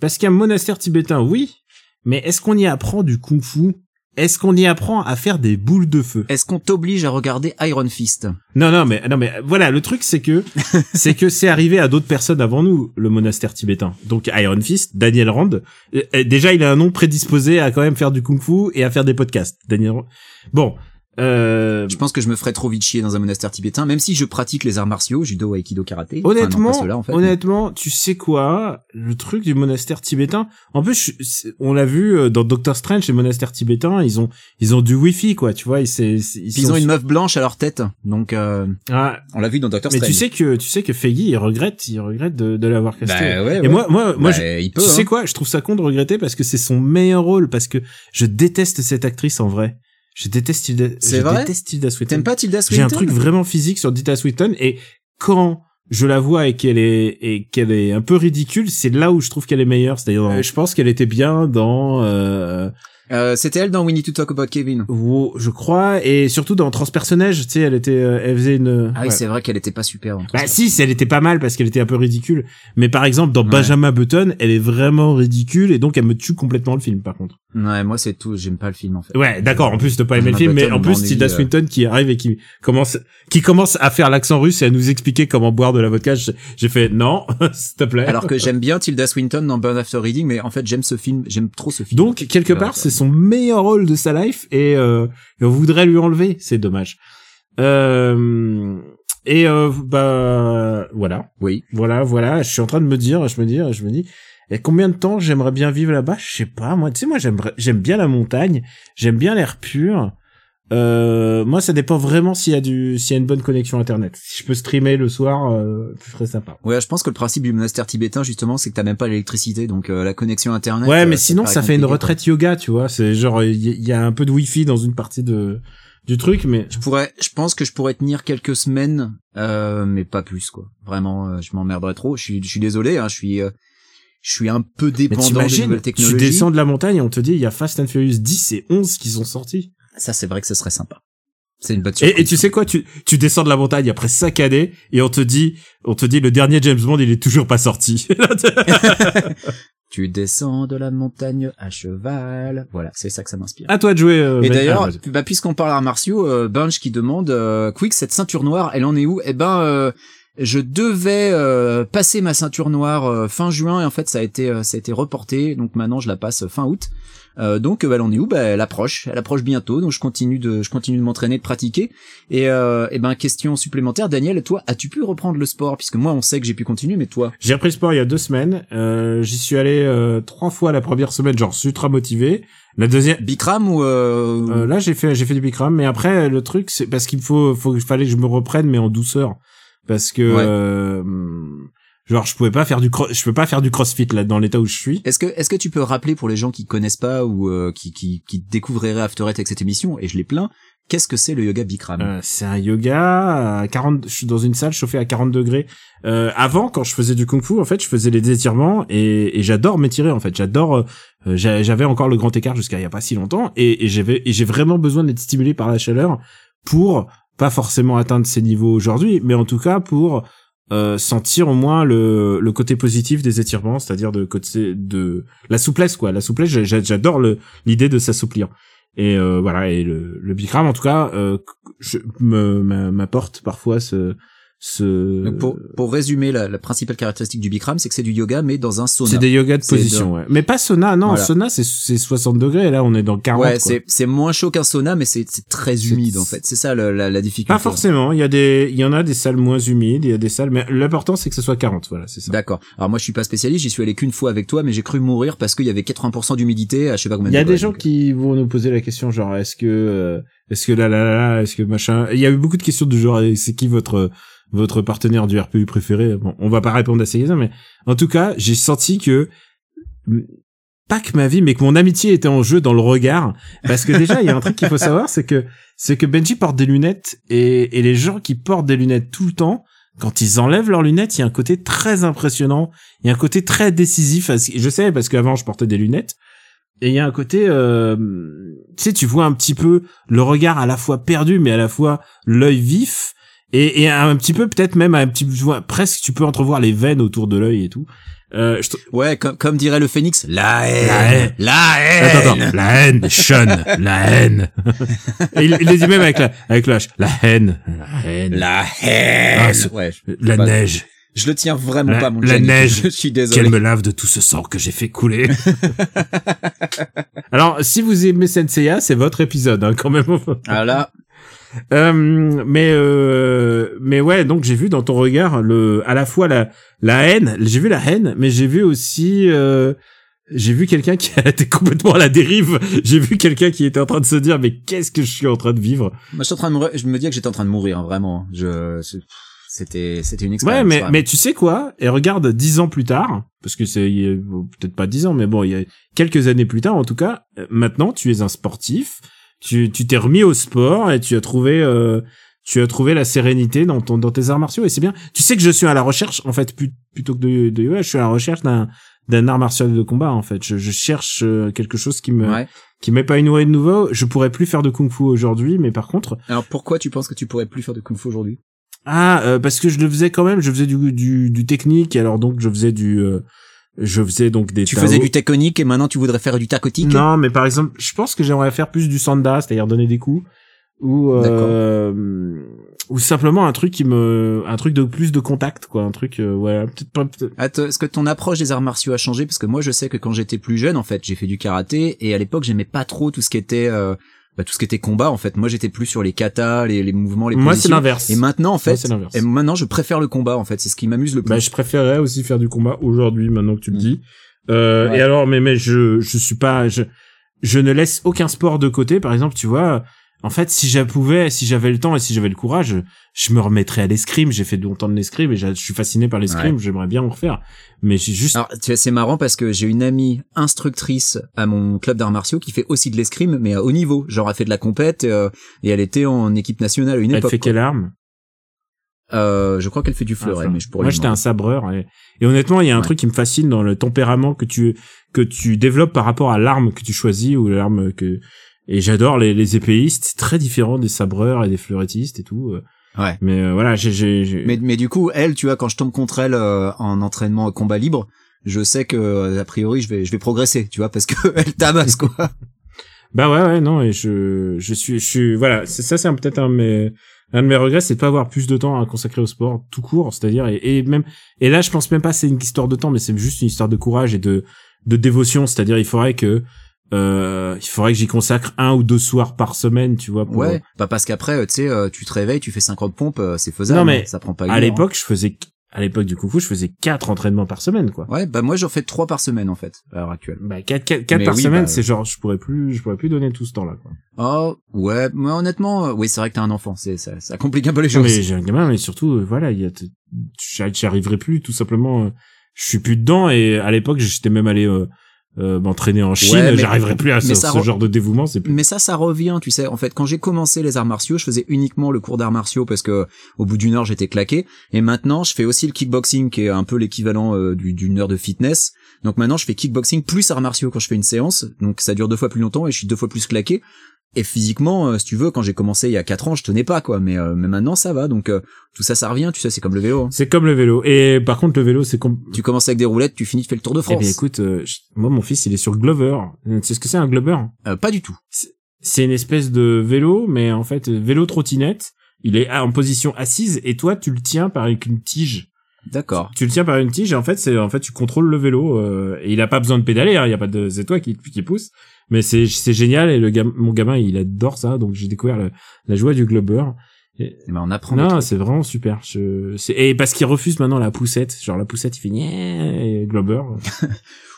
Parce qu'un monastère tibétain, oui, mais est-ce qu'on y apprend du kung-fu Est-ce qu'on y apprend à faire des boules de feu? Est-ce qu'on t'oblige à regarder Iron Fist? Non, non, mais non, mais voilà, le truc c'est que c'est que c'est arrivé à d'autres personnes avant nous, le monastère tibétain. Donc Iron Fist, Daniel Rand. Euh, euh, déjà, il a un nom prédisposé à quand même faire du kung-fu et à faire des podcasts. Daniel. Rand. Bon, euh, Je pense que je me ferais trop vite chier dans un monastère tibétain, même si je pratique les arts martiaux, judo, aikido, karaté. Enfin, non, honnêtement, en fait. honnêtement, tu sais quoi Le truc du monastère tibétain. En plus, je- on l'a vu euh, dans Doctor Strange, les monastères tibétains, ils ont ils ont du wifi quoi. Tu vois, ils, sont- ont une meuf blanche à leur tête, donc euh, Ah, on l'a vu dans Doctor mais Strange. tu sais que tu sais que Feige il regrette, il regrette de, de l'avoir casté. Bah ouais, Et ouais. moi, moi, moi, Bah, je- il peut, tu sais hein. quoi Je trouve ça con de regretter parce que c'est son meilleur rôle, parce que je déteste cette actrice en vrai. Je déteste Tilda. C'est vrai déteste Tilda Swinton. T'aimes pas Tilda J'ai Swinton un truc vraiment physique sur Tilda Swinton et quand je la vois et qu'elle est et qu'elle est un peu ridicule, c'est là où je trouve qu'elle est meilleure. C'est-à-dire, dans- je pense qu'elle était bien dans, euh, Euh, C'était elle dans We Need to Talk About Kevin. Wo- je crois, et surtout dans Transpersonnage, tu sais, elle était, euh, elle faisait une. Ah oui, ouais. c'est vrai qu'elle était pas super. dans Bah si, elle était pas mal parce qu'elle était un peu ridicule. Mais par exemple, dans Ouais. Benjamin Button, elle est vraiment ridicule et donc elle me tue complètement le film, par contre. Ouais, moi c'est tout. J'aime pas le film en fait. Ouais, d'accord. En plus, de pas aimer le film, mais en plus, Tilda euh. Swinton qui arrive et qui commence, qui commence à faire l'accent russe et à nous expliquer comment boire de la vodka. J'ai fait non, s'il te plaît. Alors que j'aime bien Tilda Swinton dans Burn After Reading, mais en fait j'aime ce film, j'aime trop ce film. Donc quelque part, c'est son meilleur rôle de sa life et, euh, et on voudrait lui enlever. C'est dommage. Euh, et euh, bah voilà, Oui. voilà, voilà. Je suis en train de me dire, je me dis, je me dis, et combien de temps j'aimerais bien vivre là-bas? Je sais pas. Moi, tu sais, moi j'aime bien la montagne, j'aime bien l'air pur. Euh, moi, ça dépend vraiment s'il y a du, s'il y a une bonne connexion internet. Si je peux streamer le soir, euh, ce serait sympa. Ouais, je pense que le principe du monastère tibétain justement, c'est que t'as même pas l'électricité, donc euh, la connexion internet. Ouais, euh, mais sinon, ça fait une retraite yoga, tu vois. C'est genre, il y, a un peu de wifi dans une partie de du truc, mais. Je pourrais, je pense que je pourrais tenir quelques semaines, euh, mais pas plus quoi. Vraiment, euh, je m'emmerderais trop. Je suis, je suis désolé, hein, je suis, euh, je suis un peu dépendant des nouvelles tu technologies. descends de la montagne et on te dit il y a Fast and Furious 10 et 11 qui sont sortis. Ça, c'est vrai que ce serait sympa. C'est une bonne Et, surprise. et tu sais quoi, tu, tu descends de la montagne après 5 années et on te dit, on te dit le dernier James Bond il est toujours pas sorti. Tu descends de la montagne à cheval. Voilà, c'est ça que ça m'inspire. à toi de jouer. euh, Et Ben- d'ailleurs, ah, bah, puisqu'on parle arts martiaux, euh, Bunch qui demande euh, Quick cette ceinture noire, elle en est où? Eh ben, euh, je devais euh, passer ma ceinture noire euh, fin juin et en fait ça a été euh, ça a été reporté, donc maintenant je la passe fin août. Euh, donc euh, elle en est où? Bah, Elle approche, elle approche bientôt, donc je continue de je continue de m'entraîner, de pratiquer. Et, euh, et ben question supplémentaire, Daniel, toi, as-tu pu reprendre le sport? Puisque moi on sait que j'ai pu continuer, mais toi? J'ai repris le sport il y a deux semaines. Euh, J'y suis allé euh, trois fois la première semaine, genre ultra motivé. La deuxième, Bikram ou euh, Euh, là, j'ai fait, j'ai fait du Bikram, mais après, le truc, c'est parce qu'il faut, faut, il fallait que je me reprenne, mais en douceur, parce que, Ouais. euh, genre, je pouvais pas faire du, je peux pas faire du CrossFit là dans l'état où je suis. Est-ce que est-ce que tu peux rappeler pour les gens qui connaissent pas ou euh, qui, qui qui découvriraient After Eight avec cette émission et je les plains, qu'est-ce que c'est le yoga Bikram? Euh, c'est un yoga à 40, je suis dans une salle chauffée à 40 degrés. Euh, avant, quand je faisais du kung-fu, en fait, je faisais les étirements et, et j'adore m'étirer, en fait. J'adore, euh, j'a- j'avais encore le grand écart jusqu'à il y a pas si longtemps et, et j'avais, et j'ai vraiment besoin d'être stimulé par la chaleur pour pas forcément atteindre ces niveaux aujourd'hui, mais en tout cas pour euh, sentir au moins le, le côté positif des étirements, c'est-à-dire de côté de la souplesse quoi. La souplesse, j'a- j'a- j'adore l'idée de s'assouplir. Et euh, voilà, et le, le Bikram en tout cas, euh, m'apporte parfois ce ce. Donc pour pour résumer la, la principale caractéristique du Bikram, c'est que c'est du yoga mais dans un sauna. c'est des yogas de position, ouais. Mais pas sauna, non. Voilà. Sauna, c'est c'est 60 degrés. Et là, on est dans 40. Ouais, c'est c'est moins chaud qu'un sauna mais c'est c'est très humide en fait. C'est ça le- la, la difficulté. Pas forcément. Il y a des, il y en a des salles moins humides. Il y a des salles, mais l'important c'est que ce soit 40. Voilà, c'est ça. D'accord. Alors moi je suis pas spécialiste, j'y suis allé qu'une fois avec toi mais j'ai cru mourir parce qu'il y avait 80% d'humidité à je sais pas combien Il y a de des gens donc. qui vont nous poser la question genre est-ce que euh, est-ce que là là là là, est-ce que machin? Il y a eu beaucoup de questions du genre c'est qui votre votre partenaire du RPU préféré? Bon on va pas répondre à ces questions mais en tout cas j'ai senti que pas que ma vie mais que mon amitié était en jeu dans le regard parce que déjà il y a un truc qu'il faut savoir c'est que c'est que Benji porte des lunettes et et les gens qui portent des lunettes tout le temps quand ils enlèvent leurs lunettes, il y a un côté très impressionnant, il y a un côté très décisif. Je sais parce qu'avant je portais des lunettes, et il y a un côté, euh, tu sais, tu vois un petit peu le regard à la fois perdu, mais à la fois l'œil vif, et, et un petit peu peut-être même un petit, tu vois, presque tu peux entrevoir les veines autour de l'œil et tout. Euh, je Ouais, comme comme dirait le phénix, la haine. La haine. La haine. Attends, attends, la haine, Sean, la haine. Et il, il le dit même avec la, avec le H, la haine, la haine, La haine. Ah, ouais. la neige, Je le tiens vraiment La- pas mon la Gianni. neige. Je suis désolé. qu'elle me lave de tout ce sang que j'ai fait couler. Alors, si vous aimez Senseiya, c'est votre épisode, hein, quand même. Ah là, Euh, mais euh, mais ouais, donc j'ai vu dans ton regard le à la fois la la haine, j'ai vu la haine, mais j'ai vu aussi euh, j'ai vu quelqu'un qui été complètement à la dérive. J'ai vu quelqu'un qui était en train de se dire mais qu'est-ce que je suis en train de vivre? Moi je suis en train de mourir. Je me dis que j'étais en train de mourir, hein, vraiment. Je, c'est- c'était, c'était une Ouais, expérience. mais vraiment. mais tu sais quoi? Et regarde dix ans plus tard, parce que c'est peut-être pas dix ans, mais bon, il y a quelques années plus tard en tout cas. euh, Maintenant, tu es un sportif. tu tu t'es remis au sport et tu as trouvé euh, tu as trouvé la sérénité dans ton dans tes arts martiaux et c'est bien. Tu sais que je suis à la recherche en fait plus- plutôt que de de yoga, je suis à la recherche d'un d'un art martial de combat en fait. Je, je cherche euh, quelque chose qui me Ouais. qui m'épanouirait de nouveau. Je pourrais plus faire de kung-fu aujourd'hui, mais par contre Alors pourquoi tu penses que tu pourrais plus faire de kung-fu aujourd'hui? Ah euh, parce que je le faisais quand même, je faisais du du, du technique et alors donc je faisais du euh, je faisais donc des Tu faisais du tectonique et maintenant tu voudrais faire du tacotique? Non, mais par exemple, je pense que j'aimerais faire plus du sanda, c'est-à-dire donner des coups ou euh, ou simplement un truc qui me un truc de plus de contact quoi, un truc euh, ouais, peut-être Est-ce que ton approche des arts martiaux a changé? Parce que moi, je sais que quand j'étais plus jeune, en fait, j'ai fait du karaté et à l'époque, j'aimais pas trop tout ce qui était euh, bah, tout ce qui était combat. En fait, moi, j'étais plus sur les katas, les, les mouvements, les Moi c'est l'inverse. Et maintenant, en fait, c'est l'inverse. et maintenant, je préfère le combat. En fait, c'est ce qui m'amuse le plus. Bah, je préférerais aussi faire du combat aujourd'hui, maintenant que tu le Mm. dis. Euh, Ouais. Et alors, mais mais je je suis pas, je je ne laisse aucun sport de côté. Par exemple, tu vois, en fait, si je pouvais, si j'avais le temps et si j'avais le courage, je me remettrais à l'escrime. J'ai fait longtemps de l'escrime et je suis fasciné par l'escrime. J'aimerais bien en refaire, mais j'ai juste Alors, tu vois, c'est marrant parce que j'ai une amie instructrice à mon club d'arts martiaux qui fait aussi de l'escrime, mais à haut niveau. Genre, elle fait de la compète euh, et elle était en équipe nationale à une elle époque. fait quoi. quelle arme? Euh, je crois qu'elle fait du fleuret, mais je pourrais. Moi, j'étais un sabreur. Et, et honnêtement, il y a un Ouais. truc qui me fascine dans le tempérament que tu que tu développes par rapport à l'arme que tu choisis ou l'arme que. Et j'adore les, les épéistes, c'est très différent des sabreurs et des fleurettistes et tout. euh. Ouais. Mais euh, voilà, j'ai j'ai j'ai- Mais, mais du coup, elle, tu vois, quand je tombe contre elle euh, en entraînement combat libre, je sais que euh, a priori je vais je vais progresser, tu vois, parce que elle tabasse quoi. bah ouais ouais non et je je suis je suis voilà ça c'est un- peut-être un de mes un de mes regrets c'est de pas avoir plus de temps à consacrer au sport tout court c'est-à-dire et, et même et là je pense même pas c'est une histoire de temps mais c'est juste une histoire de courage et de de dévotion c'est-à-dire il faudrait que euh, il faudrait que j'y consacre un ou deux soirs par semaine tu vois pour, Ouais. Bah parce qu'après, euh, tu sais, euh, tu te réveilles, tu fais 50 pompes, euh, c'est faisable. Non, mais hein, ça prend pas à heure, l'époque je faisais à l'époque du kung fu je faisais quatre entraînements par semaine quoi hein. Ouais, bah moi j'en fais trois par semaine en fait à l'heure actuelle. bah quatre quatre, quatre Mais par oui, semaine bah, c'est genre je pourrais plus je pourrais plus donner tout ce temps là quoi Oh ouais, mais honnêtement, euh, oui c'est vrai que t'as un enfant, c'est ça, ça complique un peu les choses. mais j'ai un gamin, mais surtout, euh, voilà, il y a, j'y arriverai plus, tout simplement. Je suis plus dedans et à l'époque, j'étais même allé euh, m'entraîner en Chine. Ouais, J'arriverai plus à ce, ça ce re- genre de dévouement. C'est plus. Mais ça, ça revient, tu sais. En fait, quand j'ai commencé les arts martiaux, je faisais uniquement le cours d'arts martiaux parce que au bout d'une heure, j'étais claqué. Et maintenant, je fais aussi le kickboxing, qui est un peu l'équivalent euh, du- d'une heure de fitness. Donc maintenant, je fais kickboxing plus arts martiaux quand je fais une séance. Donc ça dure deux fois plus longtemps et je suis deux fois plus claqué. Et physiquement, euh, si tu veux, quand j'ai commencé il y a quatre ans, je tenais pas quoi. Mais euh, mais maintenant, ça va. Donc euh, tout ça, ça revient. Tu sais, c'est comme le vélo. hein. C'est comme le vélo. Et par contre, le vélo, c'est comme. Tu commences avec des roulettes, tu finis, tu fais le Tour de Eh France. bien, écoute, euh, je- moi, mon fils, il est sur Glover. Tu sais ce que c'est un Glover Euh, pas du tout. C'est une espèce de vélo, mais en fait, vélo trottinette. Il est en position assise et toi, tu le tiens par une tige. D'accord. Tu le tiens par une tige et en fait c'est en fait tu contrôles le vélo euh, et il a pas besoin de pédaler hein, il y a pas de c'est toi qui qui pousse mais c'est c'est génial et le gam- mon gamin il adore ça donc j'ai découvert la joie du glober Eh ben, on apprend. non c'est vraiment super je et parce qu'il refuse maintenant la poussette genre la poussette il fait et glober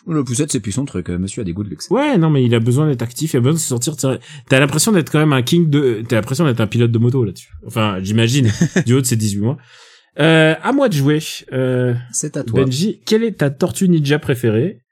Le poussette, c'est plus son truc. euh, Monsieur a des goûts de luxe. ouais non mais il a besoin d'être actif il a besoin de se sortir t'as t'as l'impression d'être quand même un king de t'as l'impression d'être un pilote de moto là-dessus enfin j'imagine du haut de ses 18 mois euh, à moi de jouer euh, C'est à toi. Benji, quelle est ta tortue ninja préférée?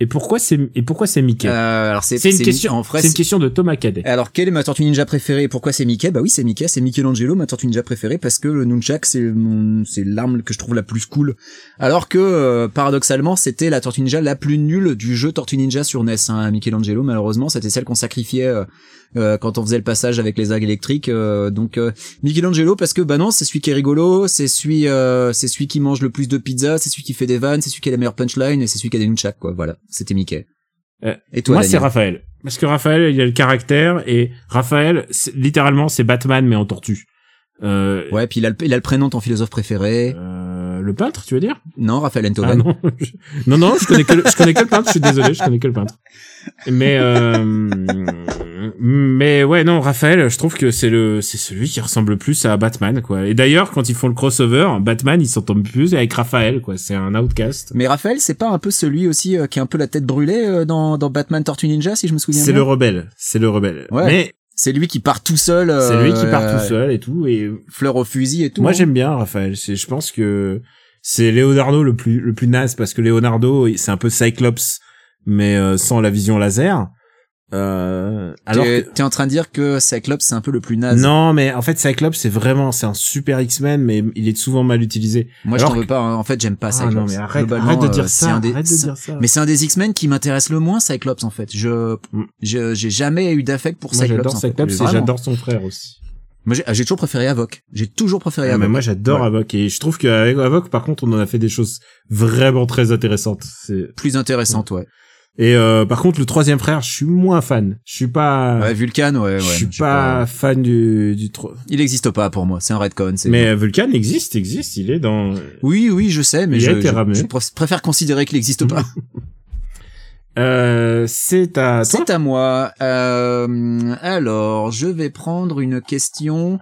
Et pourquoi c'est et pourquoi c'est Mickey? Euh, alors c'est une question. En c'est une question de Thomas Cadet. Alors, quelle est ma tortue ninja préférée? Et pourquoi c'est Mickey? Bah oui, c'est Mickey, c'est Michelangelo, ma tortue ninja préférée, parce que le nunchak, c'est mon, c'est l'arme que je trouve la plus cool. Alors que, euh, paradoxalement, c'était la tortue ninja la plus nulle du jeu Tortue Ninja sur NES. Hein. Michelangelo, malheureusement, c'était celle qu'on sacrifiait euh, euh, quand on faisait le passage avec les algues électriques. euh, donc, euh, Michelangelo, parce que, bah non, c'est celui qui est rigolo, c'est celui, euh, c'est celui qui mange le plus de pizza, c'est celui qui fait des vannes, c'est celui qui a la meilleure punchline, et c'est celui qui a des nunchaks, quoi. Voilà, c'était Mickey. Et toi, Moi, c'est Raphaël. Parce que Raphaël, il a le caractère et Raphaël, littéralement, c'est Batman mais en tortue. Euh, Ouais, puis il a, le, il a le prénom de ton philosophe préféré. euh, le peintre, tu veux dire? Non, Raphaël Ah Enthoven. non, je- non, non, je connais que le, je connais que le peintre. Je suis désolé, je connais que le peintre. Mais euh, mais ouais, non, Raphaël, je trouve que c'est le c'est celui qui ressemble le plus à Batman, quoi. Et d'ailleurs, quand ils font le crossover, Batman, il s'entend plus avec Raphaël, quoi. C'est un outcast. Mais Raphaël, c'est pas un peu celui aussi euh, qui a un peu la tête brûlée euh, dans, dans Batman Tortue Ninja, si je me souviens C'est bien le rebelle, c'est le rebelle. Ouais. Mais C'est lui qui part tout seul. euh, c'est lui qui part tout seul et tout. Et Fleur au fusil et tout. Moi hein. j'aime bien Raphaël. C'est, je pense que c'est Leonardo le plus le plus naze parce que Leonardo c'est un peu Cyclops mais euh, sans la vision laser. Euh, alors T'es que- t'es en train de dire que Cyclops c'est un peu le plus naze. non, mais en fait Cyclops c'est vraiment c'est un super X-Men, mais il est souvent mal utilisé. Moi je t'en veux que- pas. hein. En fait j'aime pas Ah Cyclops. non mais arrête, de dire euh, c'est ça. un des- arrête de dire ça. Mais c'est un des X-Men qui m'intéresse le moins, Cyclops en fait. Je Mm. je- j'ai jamais eu d'affect pour moi Cyclops. j'adore en fait. Cyclops et Vraiment. j'adore son frère aussi. Moi j'ai j'ai toujours préféré Havok. J'ai toujours préféré Ah, Havok. mais moi j'adore Ouais. Havok et je trouve qu'avec Havok par contre on en a fait des choses vraiment très intéressantes. C'est Plus intéressante, ouais. Et euh, par contre le troisième frère je suis moins fan. Je suis pas. Ouais, Vulcan, ouais, ouais. je suis pas, fan du du tro- Il existe pas pour moi. C'est un redcon. Mais euh, Vulcan existe, existe. Il est dans. Oui, oui, je sais, mais Il a je, été je- préfère considérer qu'il n'existe pas. Euh, c'est à toi. C'est à moi. Euh, alors, je vais prendre une question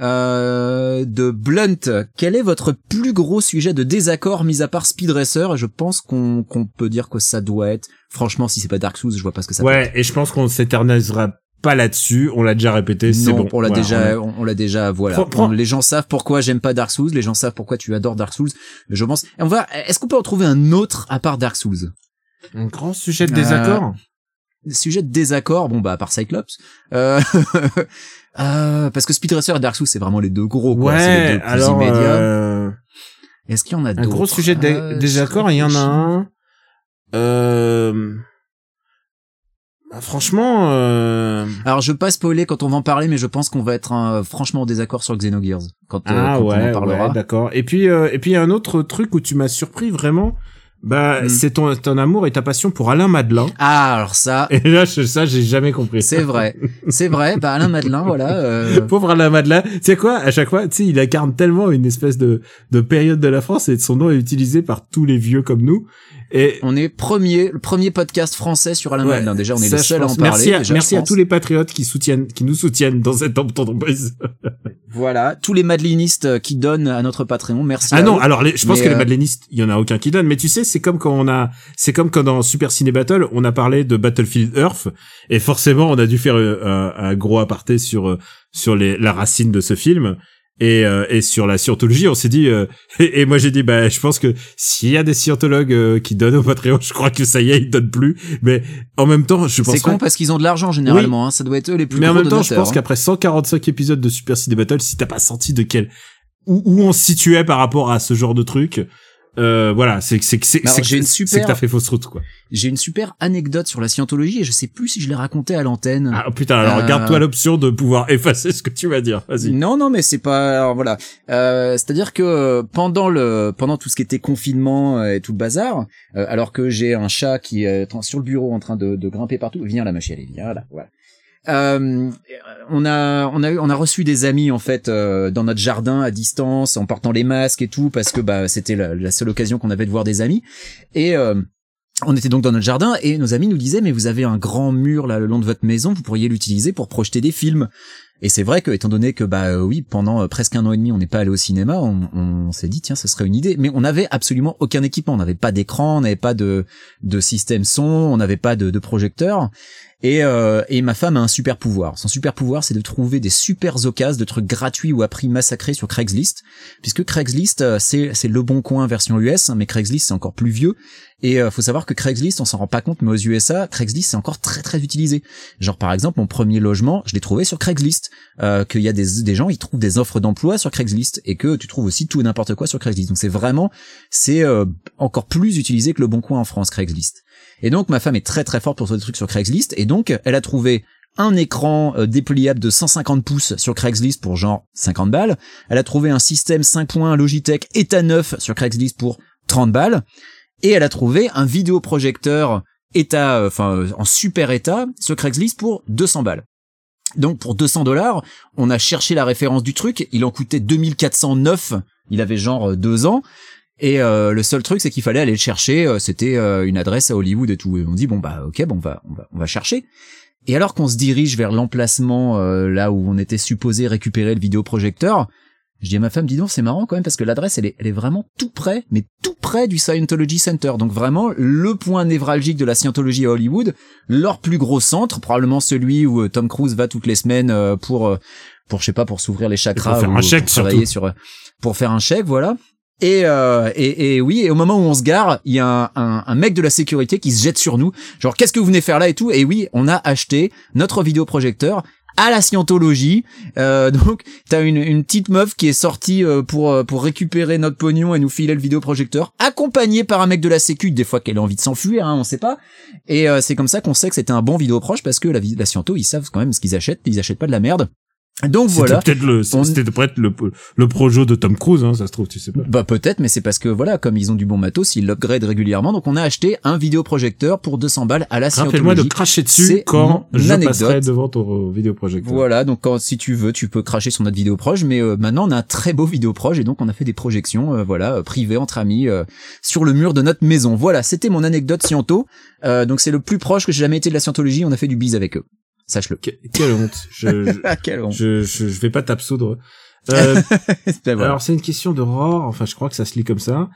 euh, de Blunt. Quel est votre plus gros sujet de désaccord, mis à part Speed Racer? Et Je pense qu'on peut dire que ça doit être. Franchement, si c'est pas Dark Souls, je vois pas ce que ça peut Ouais, et je pense qu'on s'éternisera pas là-dessus. On l'a déjà répété. C'est non, bon. on l'a Voilà, déjà, on, on l'a déjà, voilà. Prends- prends- On- les gens savent pourquoi j'aime pas Dark Souls, les gens savent pourquoi tu adores Dark Souls. Je pense. et On va. Est-ce qu'on peut en trouver un autre à part Dark Souls? Un grand sujet de désaccord? Sujet de désaccord, bon bah à part Cyclops. Euh, euh, parce que Speed Racer et Dark Souls c'est vraiment les deux gros. Quoi. c'est les ouais. deux plus Alors. euh, Est-ce qu'il y en a un gros sujet de Euh, désaccord. Il y en a un. Euh... bah, franchement. Euh... Alors je veux pas spoiler quand on va en parler, mais je pense qu'on va être euh, franchement en désaccord sur Xenogears quand, euh, Ah on ouais, en parlera. ouais, d'accord. Et puis euh, et puis il y a un autre truc où tu m'as surpris vraiment. Bah Hmm. c'est ton ton amour et ta passion pour Alain Madelin. ah alors ça, Et là je- ça j'ai jamais compris. c'est vrai, c'est vrai. Bah Alain Madelin, voilà. euh, Pauvre Alain Madelin. Tu sais quoi À chaque fois, tu sais, il incarne tellement une espèce de de période de la France et son nom est utilisé par tous les vieux comme nous. Et On est premier, le premier podcast français sur Alain Ouais, Madelin. Déjà, on est je seuls à en parler. Merci à, déjà, merci à tous les patriotes qui soutiennent, qui nous soutiennent dans cette entreprise. Voilà, tous les madelinistes euh, qui donnent à notre Patreon. Merci. Ah à non, eux. alors les- je pense Mais, que les euh, madelenistes, il y en a aucun qui donne. Mais tu sais, c'est comme quand on a, c'est comme quand dans Super Ciné Battle, on a parlé de Battlefield Earth, et forcément, on a dû faire euh, un, un gros aparté sur sur les, la racine de ce film. Et, euh, et sur la scientologie, on s'est dit, euh, et, et moi j'ai dit, bah, je pense que s'il y a des scientologues euh, qui donnent au Patreon, je crois que ça y est, ils donnent plus. Mais en même temps, je pense C'est con parce qu'ils ont de l'argent généralement. hein. Ça doit être eux les plus mais en même temps, je pense hein. qu'après 145 épisodes de Super Ciné Battle, si t'as pas senti de quel où, où on se situait par rapport à ce genre de truc, euh, voilà, c'est c'est c'est Alors, c'est que super- que t'as fait fausse route quoi. J'ai une super anecdote sur la scientologie et je sais plus si je l'ai raconté à l'antenne. Ah putain, alors Euh, garde-toi l'option de pouvoir effacer ce que tu vas dire. Vas-y. Non, non, mais c'est pas. alors, voilà. Euh, C'est-à-dire que euh, pendant le, pendant tout ce qui était confinement euh, et tout le bazar, euh, alors que j'ai un chat qui est sur le bureau en train de, de grimper partout. Viens là, ma chérie, viens là. Voilà. Euh, on a, on a, eu- on a reçu des amis en fait euh, dans notre jardin à distance, en portant les masques et tout, parce que bah c'était la, seule occasion qu'on avait de voir des amis. Et euh, on était donc dans notre jardin et nos amis nous disaient mais vous avez un grand mur là le long de votre maison, vous pourriez l'utiliser pour projeter des films. Et c'est vrai que, étant donné que, bah euh, oui, pendant euh, presque un an et demi, on n'est pas allé au cinéma, on, on s'est dit, tiens, ce serait une idée. Mais on n'avait absolument aucun équipement. On n'avait pas d'écran, on n'avait pas de, de système son, on n'avait pas de, de projecteur. Et, euh, et ma femme a un super pouvoir. Son super pouvoir, c'est de trouver des super occasions de trucs gratuits ou à prix massacré sur Craigslist. Puisque Craigslist, euh, c'est, c'est le bon coin version US, hein, mais Craigslist, c'est encore plus vieux. Et euh, faut savoir que Craigslist, on s'en rend pas compte, mais aux USA, Craigslist, c'est encore très très utilisé. Genre par exemple, mon premier logement, je l'ai trouvé sur Craigslist. Euh, qu'il y a des, des gens, ils trouvent des offres d'emploi sur Craigslist et que tu trouves aussi tout et n'importe quoi sur Craigslist. Donc c'est vraiment, c'est euh, encore plus utilisé que le Bon Coin en France, Craigslist. Et donc ma femme est très très forte pour trouver des trucs sur Craigslist et donc elle a trouvé un écran euh, dépliable de 150 pouces sur Craigslist pour genre 50 balles. Elle a trouvé un système 5 points Logitech état neuf sur Craigslist pour 30 balles. Et elle a trouvé un vidéoprojecteur état, euh, enfin euh, en super état sur Craigslist pour 200 balles. Donc pour 200 dollars, on a cherché la référence du truc. Il en coûtait 2409. Il avait genre deux ans. Et euh, le seul truc, c'est qu'il fallait aller le chercher. euh, C'était euh, une adresse à Hollywood et tout. Et on dit bon bah ok, bon on va on va on va chercher. Et alors qu'on se dirige vers l'emplacement euh, là où on était supposé récupérer le vidéoprojecteur, je dis à ma femme, dis donc, c'est marrant quand même parce que l'adresse elle est, elle est vraiment tout près, mais tout près du Scientology Center. Donc vraiment le point névralgique de la Scientologie à Hollywood, leur plus gros centre, probablement celui où euh, Tom Cruise va toutes les semaines pour pour je sais pas pour s'ouvrir les chakras faire ou un chèque, pour travailler surtout. sur pour faire un chèque, voilà. Et, euh, et, et oui, et au moment où on se gare, il y a un, un, un mec de la sécurité qui se jette sur nous, genre qu'est-ce que vous venez faire là et tout? Et oui, on a acheté notre vidéoprojecteur à la scientologie. Euh, donc, t'as une, une petite meuf qui est sortie euh, pour euh, pour récupérer notre pognon et nous filer le vidéoprojecteur, accompagnée par un mec de la sécu, des fois qu'elle a envie de s'enfuir, hein, on sait pas. Et euh, c'est comme ça qu'on sait que c'était un bon vidéoproche parce que la, la sciento, ils savent quand même ce qu'ils achètent, ils achètent pas de la merde. Donc C'était voilà. peut-être le, On- c'était peut-être le, le projo de Tom Cruise, hein, ça se trouve, tu sais pas. Bah peut-être, mais c'est parce que voilà, comme ils ont du bon matos, ils l'upgrade régulièrement. Donc on a acheté un vidéoprojecteur pour 200 balles à la Rappelle-moi de scientologie. cracher dessus quand je anecdote. passerai devant ton vidéoprojecteur. Voilà, donc quand, si tu veux, tu peux cracher sur notre vidéo proche, mais euh, maintenant on a un très beau vidéo proche et donc on a fait des projections, euh, voilà, euh, privées entre amis euh, sur le mur de notre maison. Voilà, c'était mon anecdote sciento. Euh, donc c'est le plus proche que j'ai jamais été de la scientologie. On a fait du bise avec eux. Sache-le. Que- quelle honte. Je, je, Ah, honte. je, je, je vais pas t'absoudre. Euh. Alors c'est une question de Roar, enfin je crois que ça se lit comme ça.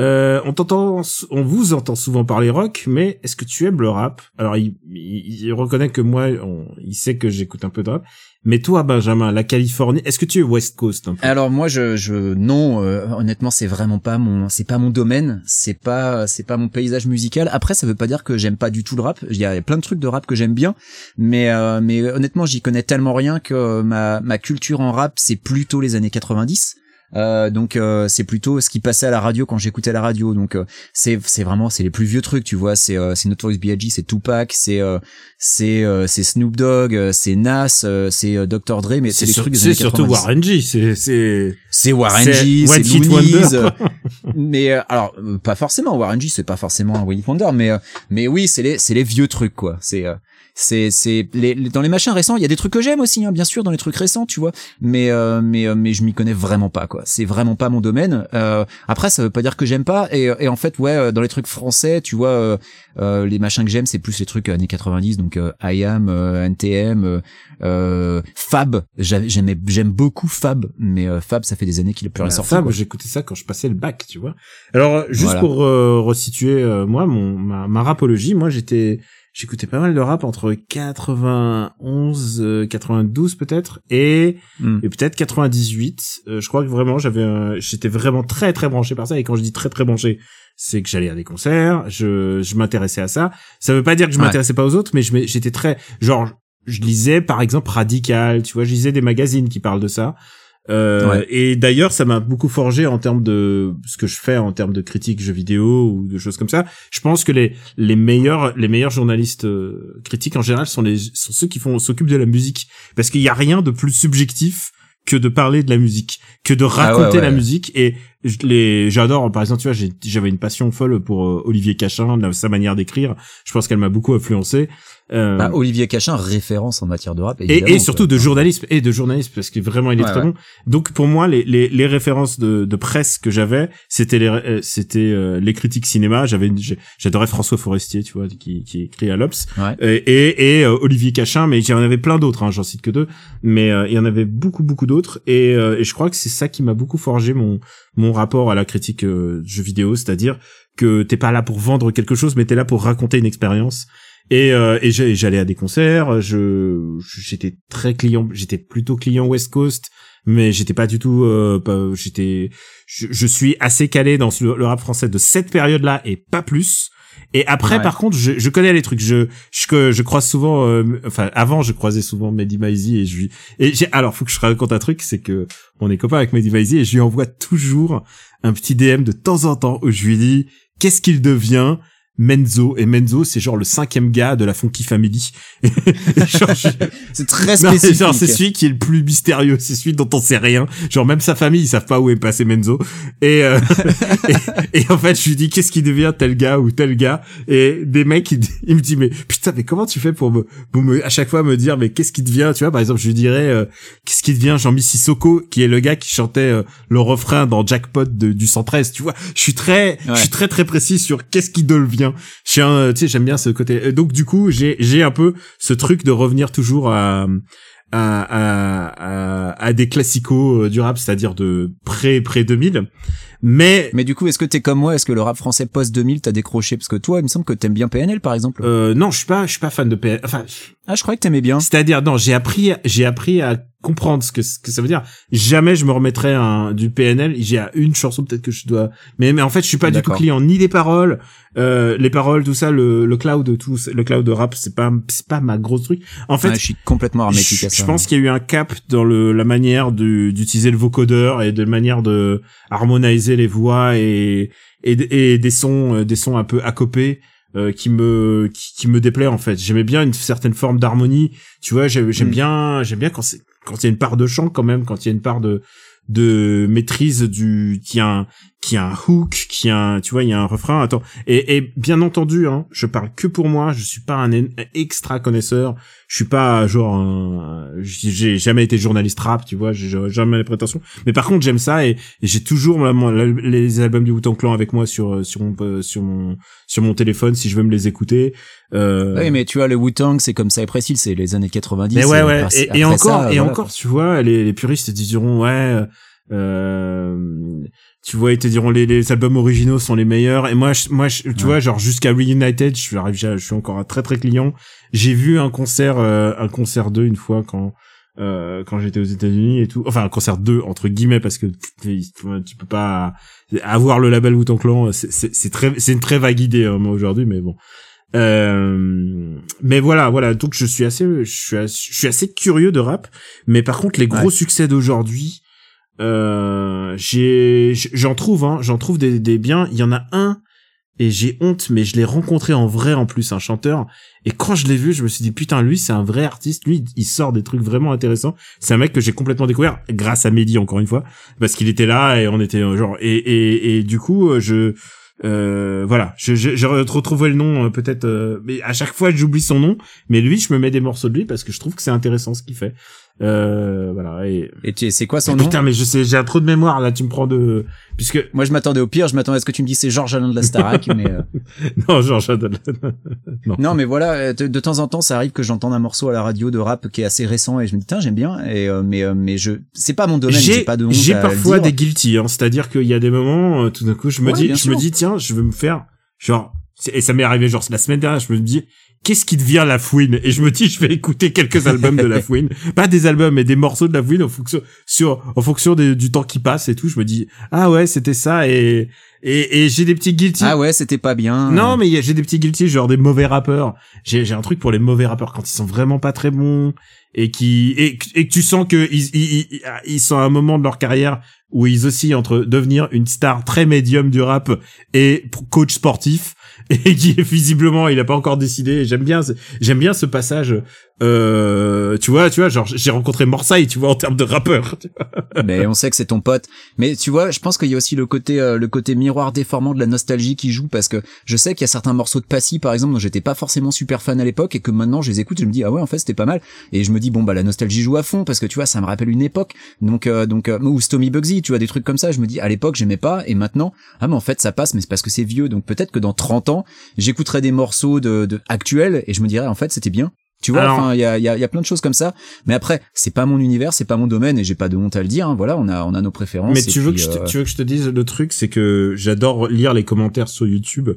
Euh, on t'entend, on vous entend souvent parler rock, mais est-ce que tu aimes le rap? Alors il, il, il reconnaît que moi, on- il sait que j'écoute un peu de rap. Mais toi, Benjamin, la Californie, est-ce que tu es West Coast Alors moi je je non euh, honnêtement c'est vraiment pas mon c'est pas mon domaine. C'est pas c'est pas mon paysage musical. Après ça veut pas dire que j'aime pas du tout le rap. Il y a plein de trucs de rap que j'aime bien. Mais euh, mais honnêtement j'y connais tellement rien que ma ma culture en rap c'est plutôt les années 90 euh, donc euh, c'est plutôt ce qui passait à la radio quand j'écoutais la radio donc euh, c'est c'est vraiment c'est les plus vieux trucs tu vois c'est euh, c'est Notorious B.I.G c'est Tupac c'est euh, c'est euh, c'est Snoop Dogg c'est Nas euh, c'est Dr Dre mais c'est les sur- trucs des c'est surtout 90 Warren G, c'est c'est c'est Warren G, c'est Loonies, Wonder. mais euh, alors pas forcément Warren G, c'est pas forcément un Wonder, mais euh, mais oui, c'est les c'est les vieux trucs quoi. C'est euh, c'est c'est les, les- dans les machins récents, il y a des trucs que j'aime aussi, hein, bien sûr, dans les trucs récents, tu vois. Mais euh, mais euh, mais je m'y connais vraiment pas quoi. C'est vraiment pas mon domaine. Euh, après, ça veut pas dire que j'aime pas. Et, et en fait, ouais, euh, dans les trucs français, tu vois, euh, euh, les machins que j'aime, c'est plus les trucs années 90, donc euh, I Am, euh, NTM, Fab. J'a- J'aimais j'aime beaucoup Fab, mais euh, Fab, ça fait des années qu'il est plus rien Bah, sorti. quoi. moi, j'écoutais ça quand je passais le bac, tu vois. Alors, juste Voilà. pour euh, resituer, moi, mon ma, ma rapologie, moi, j'étais, j'écoutais pas mal de rap entre 91, euh, 92 peut-être, et, Hmm. et peut-être 98. Euh, je crois que vraiment, j'avais, j'étais vraiment très très branché par ça. Et quand je dis très très branché, c'est que j'allais à des concerts, je, je m'intéressais à ça. Ça veut pas dire que je Ouais. m'intéressais pas aux autres, mais j'étais très, genre, je lisais par exemple Radical, tu vois, je lisais des magazines qui parlent de ça. Euh, Ouais. Et d'ailleurs, ça m'a beaucoup forgé en termes de ce que je fais en termes de critique jeux vidéo ou de choses comme ça. Je pense que les les meilleurs les meilleurs journalistes euh, critiques en général sont les sont ceux qui font s'occupent de la musique parce qu'il y a rien de plus subjectif que de parler de la musique, que de Ah ouais, raconter la musique et les j'adore par exemple tu vois j'avais une passion folle pour euh, Olivier Cachin la- sa manière d'écrire. Je pense qu'elle m'a beaucoup influencé. Euh, Bah, Olivier Cachin, référence en matière de rap. et, et surtout de journalisme et de journalisme parce que vraiment il est Ouais, très ouais. bon. Donc pour moi les les, les références de, de presse que j'avais c'était les euh, c'était euh, les critiques cinéma. J'avais j'adorais François Forestier tu vois qui qui écrit à l'Obs. Ouais. et et, et, Olivier Cachin mais il y en avait plein d'autres hein, j'en cite que deux. Mais euh, il y en avait beaucoup beaucoup d'autres. Et, euh, et je crois que c'est ça qui m'a beaucoup forgé mon mon rapport à la critique euh, jeux vidéo c'est-à-dire que t'es pas là pour vendre quelque chose mais t'es là pour raconter une expérience et, euh, et j'allais à des concerts, je j'étais très client, j'étais plutôt client West Coast, mais j'étais pas du tout, euh, j'étais, je, suis assez calé dans le rap français de cette période-là et pas plus. Et après, Ouais. par contre, je, je connais les trucs. Je, je, je croise souvent, euh, enfin, avant, je croisais souvent Mehdi Maizi et je lui, et j'ai, alors, faut que je raconte un truc, c'est que on est copains avec Mehdi Maizi et je lui envoie toujours un petit DM de temps en temps où je lui dis, qu'est-ce qu'il devient? Menzo. Et Menzo c'est genre le cinquième gars de la Funky Family. Je- C'est très non, spécifique. genre c'est celui qui est le plus mystérieux c'est celui dont on sait rien. Genre même sa famille ils savent pas où est passé Menzo. Et, euh, et, et en fait je lui dis qu'est-ce qui devient tel gars ou tel gars? Et des mecs ils, ils me disent mais putain mais comment tu fais pour me, pour me à chaque fois me dire mais qu'est-ce qui devient tu vois par exemple je lui dirais euh, qu'est-ce qui devient Jean-Mi Sissoko qui est le gars qui chantait euh, le refrain dans Jackpot de, du 113 tu vois. Je suis très je suis très très précis sur qu'est-ce qui devient je suis un, tu sais j'aime bien ce côté Euh, donc du coup j'ai j'ai un peu ce truc de revenir toujours à à, à, à, des classicos euh, du rap, c'est-à-dire de pré pré 2000. Mais Mais du coup, est-ce que t'es comme moi Est-ce que le rap français post 2000 t'as décroché? Parce que toi, il me semble que t'aimes bien PNL, par exemple. euh, non, je suis pas je suis pas fan de PNL. Enfin, Ah, je croyais que t'aimais bien. c'est-à-dire non, j'ai appris j'ai appris à comprendre ce que ce que ça veut dire. Jamais je me remettrai un du PNL. J'ai une chanson peut-être que je dois. Mais mais en fait, je suis pas du tout client ni des paroles, euh, les paroles, tout ça, le le cloud, tout le cloud de rap, c'est pas c'est pas ma grosse truc. En fait, Ouais, je suis complètement hermétique je, à ça. je pense qu'il y a eu un cap dans le la manière d'utiliser le vocodeur et de manière de harmoniser les voix et et, et des sons euh, des sons un peu accopés euh, qui me qui, qui me déplaît en fait. J'aimais bien une certaine forme d'harmonie. Tu vois, j'aime j'aime Mm. bien j'aime bien quand c'est quand il y a une part de chant quand même, quand il y a une part de de maîtrise du qui a un qui a un hook, qui a un tu vois, il y a un refrain. Attends. Et, et bien entendu, hein, je parle que pour moi. Je suis pas un extra connaisseur. Je suis pas genre un- j'ai jamais été journaliste rap, tu vois. J'ai jamais les prétentions. Mais par contre, j'aime ça et, et j'ai toujours la- mon- la- les albums du Wu-Tang Clan avec moi sur sur mon euh, sur mon sur mon téléphone si je veux me les écooter. Euh, Oui, mais tu vois, le Wu-Tang, c'est comme ça et précis, c'est les années 90. mais ouais, ouais. après- Et, encore, ça, et voilà, encore, tu vois, les, les puristes te diront, ouais, euh, tu vois, ils te diront les, les albums originaux sont les meilleurs. Et moi, je, moi, je- tu Ouais. vois, genre jusqu'à Reunited, je suis arrivé, je suis encore un très très client. J'ai vu un concert, euh, un concert 2 une fois quand. Euh, quand j'étais aux États-Unis et tout, enfin un concert 2 entre guillemets parce que tu, tu peux pas avoir le label Wu-Tang Clan, c'est très c'est une très vague idée hein, moi aujourd'hui, mais bon. Euh, mais voilà, voilà. Donc je suis assez, je suis, assez, je suis assez curieux de rap. Mais par contre, les gros Ouais. succès d'aujourd'hui, euh, j'en trouve, hein, j'en trouve des, des biens. Il y en a un et j'ai honte, mais je l'ai rencontré en vrai en plus, un chanteur. Et quand je l'ai vu, je me suis dit putain, lui c'est un vrai artiste. Lui, il sort des trucs vraiment intéressants. C'est un mec que j'ai complètement découvert grâce à Mehdi encore une fois, parce qu'il était là et on était euh, genre et et, et du coup euh, je euh, voilà, je, je, je retrouvé le nom euh, peut-être, euh, mais à chaque fois j'oublie son nom. Mais lui, je me mets des morceaux de lui parce que je trouve que c'est intéressant ce qu'il fait. Euh, voilà. Et Et tu- c'est quoi son Mais nom putain, mais je sais, j'ai trop de mémoire là. Tu me prends de, puisque Moi, je m'attendais au pire. Je m'attendais à ce que tu me dises c'est Georges Alain de la Starac, mais euh, non, genre j'adore. non, mais voilà. euh, De, de temps en temps, ça arrive que j'entende un morceau à la radio de rap qui est assez récent et je me dis tiens, j'aime bien. Et euh, mais euh, mais je, c'est pas mon domaine. J'ai pas de j'ai parfois des guilty, hein, c'est-à-dire qu'il y a des moments, euh, tout d'un coup, je me Ouais, dis, je me dis, tiens, je veux me faire, genre, et ça m'est arrivé genre la semaine dernière, je me dis, qu'est-ce qui devient la fouine? Et je me dis, je vais écouter quelques albums de la fouine, pas des albums, mais des morceaux de la fouine en fonction, sur, en fonction des- du temps qui passe et tout. Je me dis, ah ouais, c'était ça, et et, et j'ai des petits guilty. Ah ouais, c'était pas bien. Non, mais j'ai des petits guilty, genre des mauvais rappeurs. J'ai un truc pour les mauvais rappeurs quand ils sont vraiment pas très bons et qui et, que- et que tu sens que ils, ils, ils, sont à un moment de leur carrière où ils oscillent entre devenir une star très médium du rap et coach sportif et qui visiblement il a pas encore décidé. J'aime bien, j'aime bien ce passage. Euh, tu vois, tu vois, genre j'ai rencontré Morsay, tu vois, en termes de rappeur. mais on sait que c'est ton pote. Mais tu vois, je pense qu'il y a aussi le côté euh, le côté miroir déformant de la nostalgie qui joue parce que je sais qu'il y a certains morceaux de Passy par exemple dont j'étais pas forcément super fan à l'époque et que maintenant je les écoute, je me dis ah ouais en fait c'était pas mal et je me dis bon bah la nostalgie joue à fond parce que tu vois ça me rappelle une époque donc euh, donc euh, ou Stomy Bugsy, tu vois des trucs comme ça, je me dis à l'époque j'aimais pas et maintenant ah mais en fait ça passe mais c'est parce que c'est vieux donc peut-être que dans 30 ans j'écouterai des morceaux de, de actuels et je me dirais en fait c'était bien. Tu vois, enfin, il y a, y, a, y a plein de choses comme ça. Mais après, c'est pas mon univers, c'est pas mon domaine, et j'ai pas de honte à le dire. hein. Voilà, on a, on a nos préférences. Mais tu veux que je te, euh, tu veux que je te dise le truc, c'est que j'adore lire les commentaires sur YouTube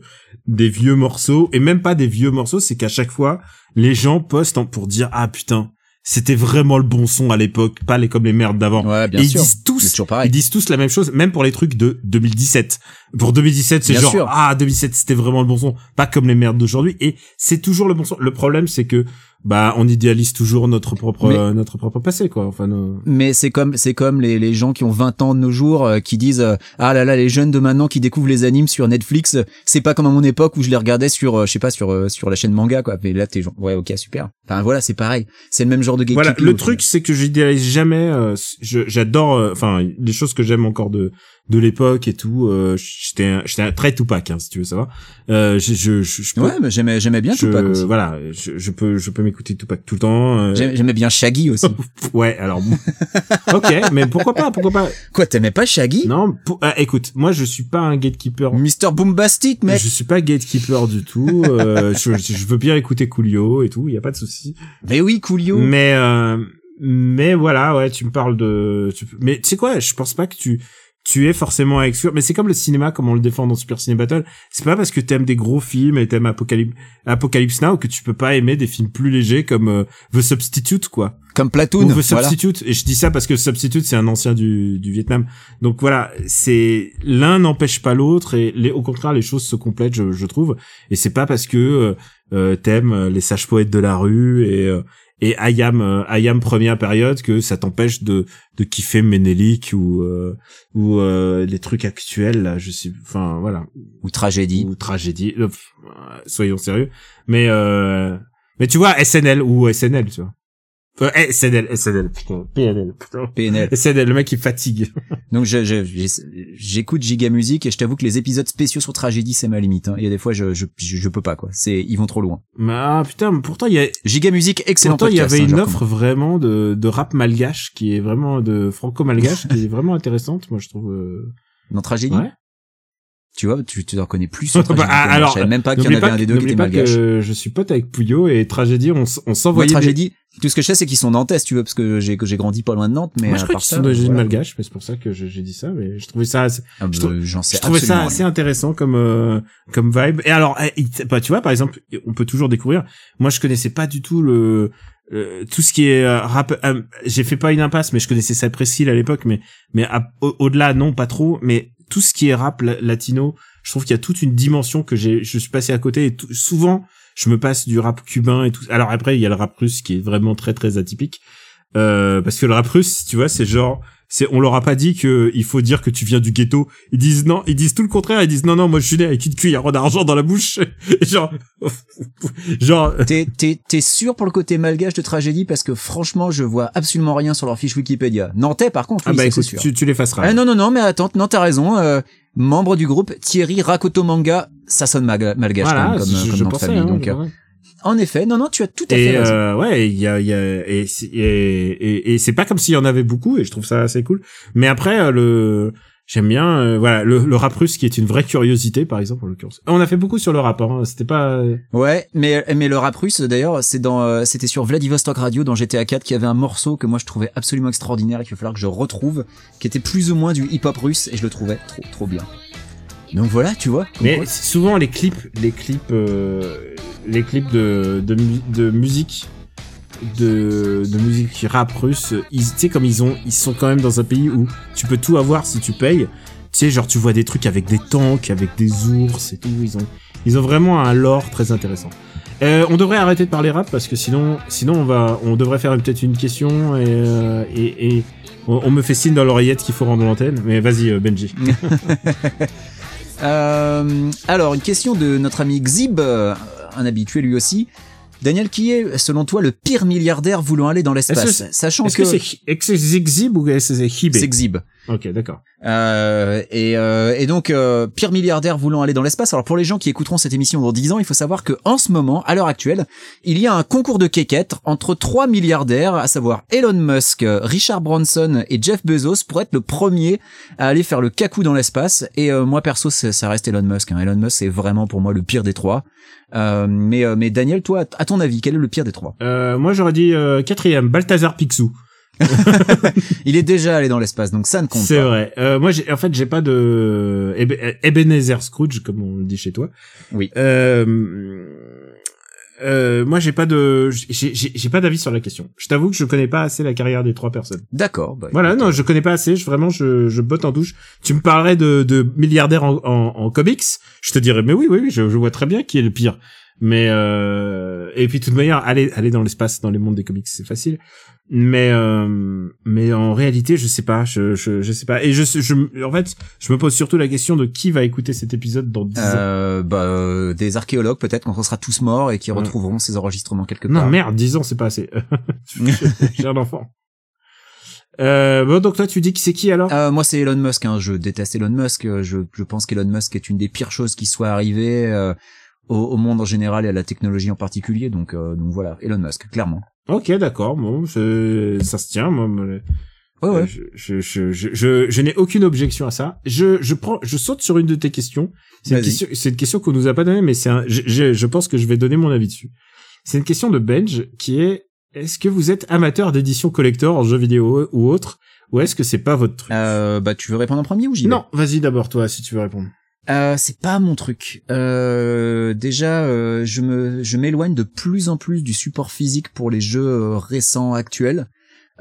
des vieux morceaux et même pas des vieux morceaux, c'est qu'à chaque fois les gens postent en- pour dire ah putain c'était vraiment le bon son à l'époque, pas les comme les merdes d'avant. Ouais, bien Et ils sûr. disent tous, ils disent tous la même chose, même pour les trucs de 2017. Pour 2017, c'est genre sûr. ah 2017 c'était vraiment le bon son, pas comme les merdes d'aujourd'hui. Et c'est toujours le bon son. Le problème c'est que bah on idéalise toujours notre propre Mais- euh, notre propre passé quoi. Enfin nos- Mais c'est comme c'est comme les, les gens qui ont 20 ans de nos jours euh, qui disent euh, ah là là les jeunes de maintenant qui découvrent les animes sur Netflix euh, c'est pas comme à mon époque où je les regardais sur euh, je sais pas sur euh, sur la chaîne manga quoi mais là t'es genre ouais ok super enfin voilà c'est pareil c'est le même genre de gatekeeping Voilà, le truc c'est que j'idéalise jamais. euh, je- J'adore, euh, enfin, les choses que j'aime encore de de l'époque et tout. euh, j'étais un- j'étais un très Tupac, hein, si tu veux savoir. Euh, je je je, je peux- ouais mais j'aimais j'aimais bien je- Tupac aussi Voilà, je, je peux je peux m'écouter Tupac tout le temps. euh, J'aimais bien Shaggy aussi ouais, alors bon. ok, mais pourquoi pas, pourquoi pas quoi t'aimais pas Shaggy? Non, pour- ah, écoute, moi je suis pas un gatekeeper. Mr Boombastic mec Je suis pas gatekeeper du tout. euh, je, je veux bien écouter Coolio et tout, il y a pas de souci. mais oui Coolio Mais euh, mais voilà, ouais, tu me parles de, mais tu sais quoi, je pense pas que tu, tu es forcément à exclure, mais c'est comme le cinéma, comme on le défend dans Super Ciné Battle. C'est pas parce que t'aimes des gros films et t'aimes Apocalypse, Apocalypse Now que tu peux pas aimer des films plus légers comme euh, The Substitute, quoi. Comme Platoon, Ou The voilà. Substitute. Et je dis ça parce que Substitute, c'est un ancien du, du Vietnam. Donc voilà, c'est l'un n'empêche pas l'autre et les, au contraire, les choses se complètent, je, je trouve. Et c'est pas parce que euh, euh, t'aimes euh, les sages poètes de la rue et euh, et Ayam euh, Ayam première période que ça t'empêche de de kiffer Menelik ou euh, ou euh, les trucs actuels là, je sais. Enfin voilà, Ou tragédie. ou tragédie. Euh, euh, soyons sérieux. Mais euh, mais tu vois SNL ou SNL, tu vois. Eh, SNL, SNL, putain, PNL, putain. PNL. SNL, le mec il fatigue. Donc je- je- j'écoute Giga Music et je t'avoue que les épisodes spéciaux sur tragédie c'est ma limite. hein. Il y a des fois je, je je peux pas quoi. C'est ils vont trop loin. Mais ah, putain, mais pourtant il y a Giga Music excellent pourtant il y avait hein, une offre vraiment de de rap malgache qui est vraiment de franco-malgache qui est vraiment intéressante, moi je trouve. euh, Dans tragédie? Ouais. Tu vois, tu tu en connais plus sur Bah, ah, alors, je savais même pas qu'il y en avait un des deux qui était malgache. que je suis pote avec Pouillot et Tragédie, on, on s'envoyait des- tragédie. Tout ce que je sais, c'est qu'ils sont nantais, si tu veux, parce que j'ai que j'ai grandi pas loin de Nantes, mais Moi, je crois qu'ils sont d'origine voilà. malgache, mais c'est pour ça que j'ai dit ça, mais je trouvais ça assez, Ah, je bah, trou- J'en sais je trouvais ça assez rien. intéressant comme euh, comme vibe. Et alors, eh, bah, tu vois, par exemple, on peut toujours découvrir. Moi, je connaissais pas du tout le euh, tout ce qui est euh, rap. euh, J'ai fait pas une impasse, mais je connaissais ça précis à l'époque. Mais mais au-delà, non, pas trop. Mais tout ce qui est rap la- latino, je trouve qu'il y a toute une dimension que j'ai. Je suis passé à côté. Et tout- souvent, je me passe du rap cubain et tout. Alors après, il y a le rap russe qui est vraiment très très atypique. Euh, parce que le rap russe, tu vois, c'est genre, c'est, on leur a pas dit que il faut dire que tu viens du ghetto. Ils disent non, ils disent tout le contraire. Ils disent non, non, moi je suis né avec une cuillère d'argent dans la bouche. Genre, genre, T'es t'es t'es sûr pour le côté malgache de tragédie parce que franchement, je vois absolument rien sur leur fiche Wikipédia. Nantais, par contre, oui, ah bah écoute, sûr. tu, tu l'effaceras. Ah non non non mais attends non t'as raison euh, membre du groupe Thierry Rakoto Manga ça sonne mal- malgache voilà, comme, je, comme je nom de pensais. famille hein, donc euh, ouais. En effet non non tu as tout à fait Et raison euh, ouais, il y a, il y a, et, c'est- et, et, et c'est pas comme s'il y en avait beaucoup, et je trouve ça assez cool. Mais après, euh, le, j'aime bien, euh, voilà, le, le rap russe qui est une vraie curiosité, par exemple, en l'occurrence. On a fait beaucoup sur le rap, hein. C'était pas. ouais mais mais le rap russe d'ailleurs c'est dans euh, c'était sur Vladivostok Radio dans GTA 4 qui avait un morceau que moi je trouvais absolument extraordinaire et qu'il va falloir que je retrouve qui était plus ou moins du hip hop russe et je le trouvais trop trop bien donc voilà tu vois Mais souvent les clips, les clips, euh, les clips de, de, de musique, de, de musique rap russe, ils, tu sais, comme ils ont, ils sont quand même dans un pays où tu peux tout avoir si tu payes. Tu sais, genre, tu vois des trucs avec des tanks, avec des ours et tout. Ils ont, ils ont vraiment un lore très intéressant. Euh, on devrait arrêter de parler rap parce que sinon, sinon on va, on devrait faire peut-être une question et, euh, et, et on, on me fait signe dans l'oreillette qu'il faut rendre l'antenne. Mais vas-y, euh, Benji. Euh, alors, une question de notre ami Xib, euh, un habitué lui aussi. Daniel, qui est, selon toi, le pire milliardaire voulant aller dans l'espace? Sachant que, est-ce que c'est Zigzib ou est-ce que c'est Hibé c'est Xib. Ok, d'accord. Euh, et, euh, et donc, euh, pire milliardaire voulant aller dans l'espace. Alors, pour les gens qui écouteront cette émission dans 10 ans, il faut savoir que en ce moment, à l'heure actuelle, il y a un concours de quéquettes entre trois milliardaires, à savoir Elon Musk, Richard Branson et Jeff Bezos, pour être le premier à aller faire le cacou dans l'espace. Et euh, moi, perso, ça reste Elon Musk. hein. Elon Musk, c'est vraiment pour moi le pire des trois. Euh, mais, euh, mais Daniel, toi, à ton avis, quel est le pire des trois? Euh, moi, j'aurais dit euh, quatrième, Balthazar Picsou. Il est déjà allé dans l'espace, donc ça ne compte C'est pas. vrai. Euh, moi, j'ai, en fait, j'ai pas de Ebe- Ebenezer Scrooge, comme on le dit chez toi. Oui. Euh, euh, moi, j'ai pas de, j'ai, j'ai, j'ai pas d'avis sur la question. Je t'avoue que je connais pas assez la carrière des trois personnes. D'accord. bah, Voilà, non, je connais pas assez. Je, vraiment, je, je botte en douche. Tu me parlerais de, de milliardaires en, en, en comics, je te dirais, mais oui, oui, oui, je, je vois très bien qui est le pire. Mais euh, et puis de toute manière, aller aller dans l'espace, dans les mondes des comics, c'est facile. Mais euh, mais en réalité, je sais pas, je je, je sais pas. Et je, je en fait, je me pose surtout la question de qui va écouter cet épisode dans 10 ans. Euh, bah, euh, des archéologues peut-être quand on sera tous morts et qui Ouais. retrouveront ces enregistrements quelque part. Non, merde, 10 ans, c'est pas assez. J'ai un enfant. Euh, bon, donc toi, tu dis que c'est qui alors? Euh, moi, c'est Elon Musk. Hein. Je déteste Elon Musk. Euh, Je, je pense qu'Elon Musk est une des pires choses qui soit arrivée euh, au, au monde en général et à la technologie en particulier. Donc, euh, donc voilà, Elon Musk, clairement. Ok, d'accord. Bon, ça se tient. Moi, me- Ouais, ouais. je, je, je, je, je, n'ai aucune objection à ça. Je, je prends, je saute sur une de tes questions. C'est une question, c'est une question qu'on nous a pas donnée, mais c'est un, je, je, je pense que je vais donner mon avis dessus. C'est une question de Benj qui est, est-ce que vous êtes amateur d'édition collector en jeux vidéo ou autre, ou est-ce que c'est pas votre truc? Euh, bah, tu veux répondre en premier ou j'y vais? Non, vas-y d'abord toi si tu veux répondre. Euh, c'est pas mon truc. Euh, déjà, euh, je me, je m'éloigne de plus en plus du support physique pour les jeux récents actuels.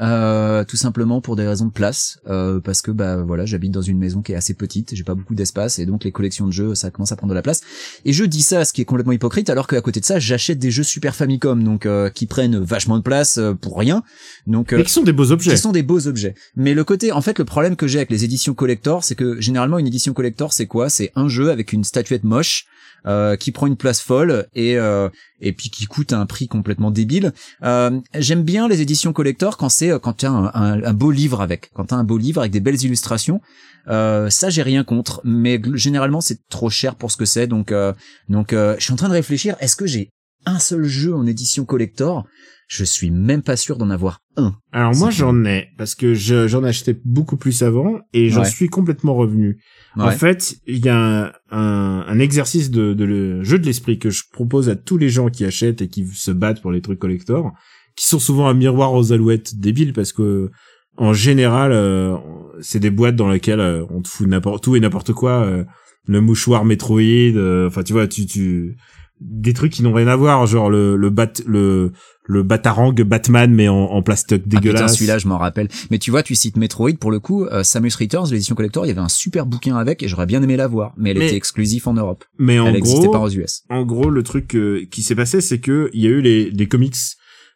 Euh, tout simplement pour des raisons de place, euh, parce que bah voilà, j'habite dans une maison qui est assez petite, j'ai pas beaucoup d'espace et donc les collections de jeux ça commence à prendre de la place. Et je dis ça, ce qui est complètement hypocrite, alors qu'à côté de ça, j'achète des jeux Super Famicom, donc euh, qui prennent vachement de place euh, pour rien. Donc euh, Mais qui sont des beaux objets. qui sont des beaux objets. Mais le côté, en fait, le problème que j'ai avec les éditions collector, c'est que généralement une édition collector, c'est quoi? C'est un jeu avec une statuette moche euh, qui prend une place folle et euh, et puis qui coûte un prix complètement débile. Euh, J'aime bien les éditions collector quand c'est quand tu as un, un, beau livre avec, quand t'as un beau livre avec des belles illustrations. Euh, ça j'ai rien contre, mais généralement c'est trop cher pour ce que c'est. Donc euh, donc euh, je suis en train de réfléchir. Est-ce que j'ai un seul jeu en édition collector Je suis même pas sûr d'en avoir un. Alors moi j'en ai parce que je- j'en achetais beaucoup plus avant et j'en Ouais. suis complètement revenu. En fait, il y a un, un, un exercice de, de le jeu de l'esprit que je propose à tous les gens qui achètent et qui se battent pour les trucs collector, qui sont souvent un miroir aux alouettes débiles parce que en général, euh, c'est des boîtes dans lesquelles euh, on te fout n'importe tout et n'importe quoi. euh, le mouchoir Metroid, euh, enfin tu vois, tu tu des trucs qui n'ont rien à voir, genre le le bat le le batarang Batman mais en, en plastique Ah, dégueulasse. celui-là, je m'en rappelle. Mais tu vois, tu cites Metroid, pour le coup, euh, Samus Returns, l'édition collector, il y avait un super bouquin avec et j'aurais bien aimé la voir. Mais elle Mais- était exclusive en Europe. mais en elle n'existait gros, pas aux US. en gros, le truc euh, qui s'est passé, c'est que il y a eu les, les comics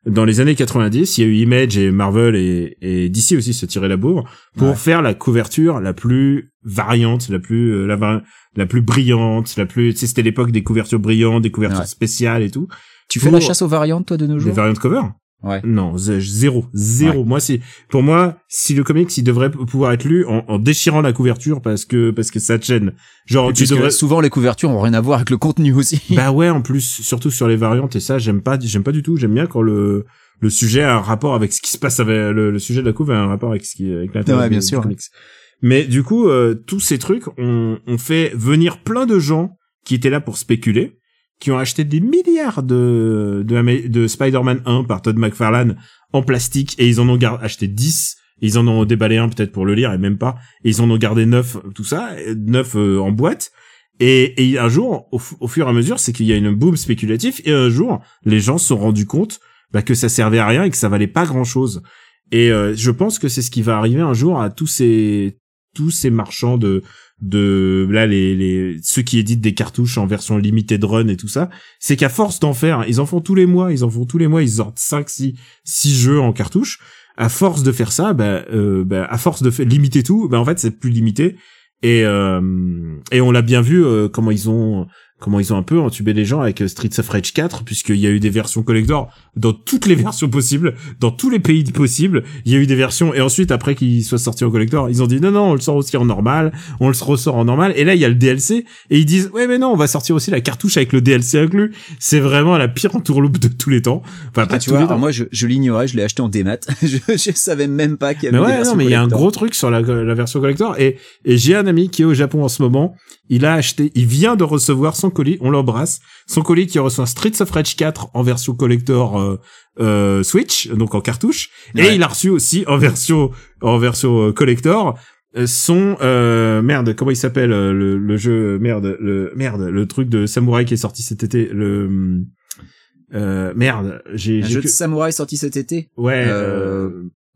dans les années 90. Il y a eu Image et Marvel et, et DC aussi se tiraient la bourre pour Ouais. faire la couverture la plus variante, la plus euh, la, plus brillante, la plus. Tu sais, c'était l'époque des couvertures brillantes, des couvertures Ouais. spéciales et tout. Tu fais la chasse aux variantes, toi, de nos Des jours? variantes cover? Ouais. Non, zéro, zéro. Moi, c'est pour moi, si le comics, il devrait pouvoir être lu en, en déchirant la couverture parce que parce que ça te gêne. Genre, tu devrais. souvent, les couvertures ont rien à voir avec le contenu aussi. Bah ouais, en plus, surtout sur les variantes et ça, j'aime pas, j'aime pas du tout. J'aime bien quand le le sujet a un rapport avec ce qui se passe avec le, le sujet de la couve a un rapport avec ce qui avec Ouais, bien du- sûr. du comics. Mais du coup, euh, tous ces trucs, on, on fait venir plein de gens qui étaient là pour spéculer, qui ont acheté des milliards de de, Spider-Man 1 par Todd McFarlane en plastique et ils en ont acheté 10 et ils en ont déballé un peut-être pour le lire et même pas. Et ils en ont gardé 9 tout ça 9 en boîte. Et, un jour au fur et à mesure c'est qu'il y a une boom spéculatif et un jour les gens se sont rendus compte bah, que ça servait à rien et que ça valait pas grand chose et euh, je pense que c'est ce qui va arriver un jour à tous ces tous ces marchands de de là les les ceux qui éditent des cartouches en version limited run et tout ça c'est qu'à force d'en faire ils en font tous les mois ils en font tous les mois ils sortent 5 6 6 jeux en cartouche. À force de faire ça bah, euh, bah à force de limiter tout bah en fait c'est plus limité. Et euh, et on l'a bien vu euh, comment ils ont comment ils ont un peu entubé les gens avec Streets of Rage 4 puisqu'il y a eu des versions collector dans toutes les versions possibles dans tous les pays possibles. Il y a eu des versions et ensuite après qu'ils soient sortis en collector ils ont dit non non on le sort aussi en normal on le ressort en normal. Et là il y a le DLC et ils disent ouais mais non on va sortir aussi la cartouche avec le DLC inclus. C'est vraiment la pire entourloupe de tous les temps. Enfin pas Ah, tu tous vois, les temps. alors moi, je, je l'ignorais, je l'ai acheté en démat. je, je savais même pas qu'il y avait mais ouais, non, mais il y a un gros truc sur la, la version collector. Et, et j'ai un ami qui est au Japon en ce moment. Il a acheté, il vient de recevoir son colis, on l'embrasse, son colis qui reçoit Streets of Rage 4 en version collector euh, euh, Switch, donc en cartouche, et il a reçu aussi en version en version euh, collector euh, son euh, merde comment il s'appelle le, le jeu merde le merde le truc de samouraï qui est sorti cet été le euh, merde j'ai Un jeu que- de samouraï sorti cet été. ouais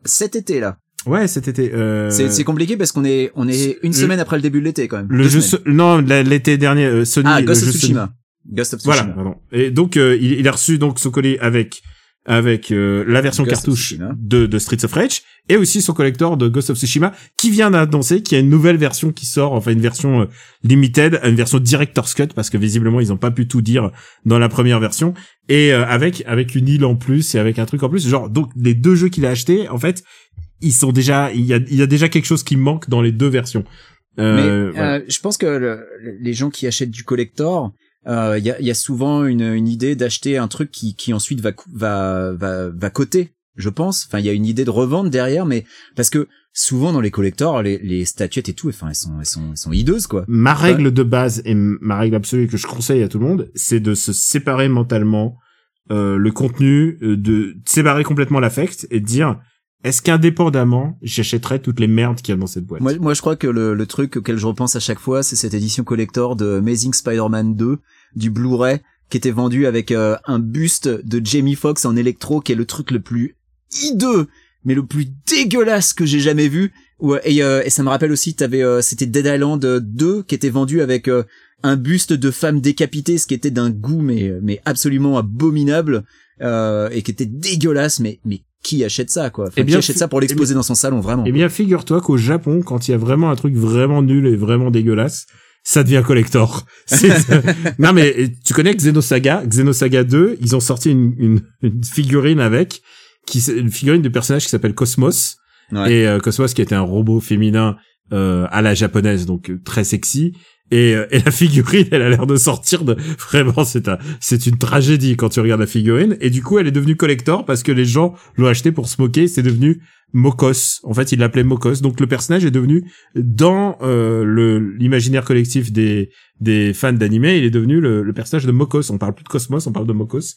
Cet été, là. Ouais cet été euh, C'est compliqué parce qu'on est, on est une semaine après le début de l'été, quand même. Le jeu, so- non, l'été dernier, euh, Sony. Ah, Ghost of Sony. Tsushima. Ghost of Tsushima. Voilà, pardon. Et donc, euh, il, il a reçu donc son colis avec avec euh, la version Ghost cartouche de, de Streets of Rage et aussi son collector de Ghost of Tsushima qui vient d'annoncer qu'il y a une nouvelle version qui sort, enfin une version euh, limited, une version director's cut parce que visiblement ils ont pas pu tout dire dans la première version et euh, avec avec une île en plus et avec un truc en plus, genre donc les deux jeux qu'il a achetés en fait ils sont déjà il y a il y a déjà quelque chose qui manque dans les deux versions. Euh, Mais voilà. euh, je pense que le- les gens qui achètent du collector, euh, il y, a, il y a souvent une, une idée d'acheter un truc qui, qui ensuite va va va va coter. Je pense. Enfin, il y a une idée de revente derrière, mais parce que souvent dans les collectors, les, les statuettes et tout, enfin, elles sont elles sont elles sont hideuses quoi. Ma règle de base et ma règle absolue que je conseille à tout le monde, c'est de se séparer mentalement euh, le contenu, euh, de séparer complètement l'affect et de dire est-ce qu'indépendamment, j'achèterais toutes les merdes qu'il y a dans cette boîte? Moi, moi, je crois que le, le truc auquel je repense à chaque fois, c'est cette édition collector de Amazing Spider-Man 2 du Blu-ray qui était vendu avec euh, un buste de Jamie Foxx en électro, qui est le truc le plus hideux, mais le plus dégueulasse que j'ai jamais vu. Euh, et ça me rappelle aussi, t'avais, euh, c'était Dead Island 2 qui était vendu avec un buste de femme décapitée, ce qui était d'un goût mais mais absolument abominable et qui était dégueulasse. Mais mais qui achète ça quoi enfin, Eh bien, Qui achète ça pour l'exposer dans son salon vraiment Eh bien, figure-toi qu'au Japon, quand il y a vraiment un truc vraiment nul et vraiment dégueulasse, ça devient collector. C'est- non mais tu connais Xenosaga, Xenosaga 2, ils ont sorti une, une, une figurine avec, qui s- une figurine de personnage qui s'appelle Cosmos. Ouais. Et euh, Cosmos qui était un robot féminin euh, à la japonaise, donc euh, très sexy. Et, euh, et la figurine, elle a l'air de sortir de vraiment c'est un c'est une tragédie quand tu regardes la figurine. Et du coup, elle est devenue collector parce que les gens l'ont acheté pour se moquer. C'est devenu Mokos. En fait, il l'appelait Mokos. Donc le personnage est devenu dans euh, le l'imaginaire collectif des des fans d'anime, il est devenu le, le personnage de Mokos. On parle plus de Cosmos, on parle de Mokos.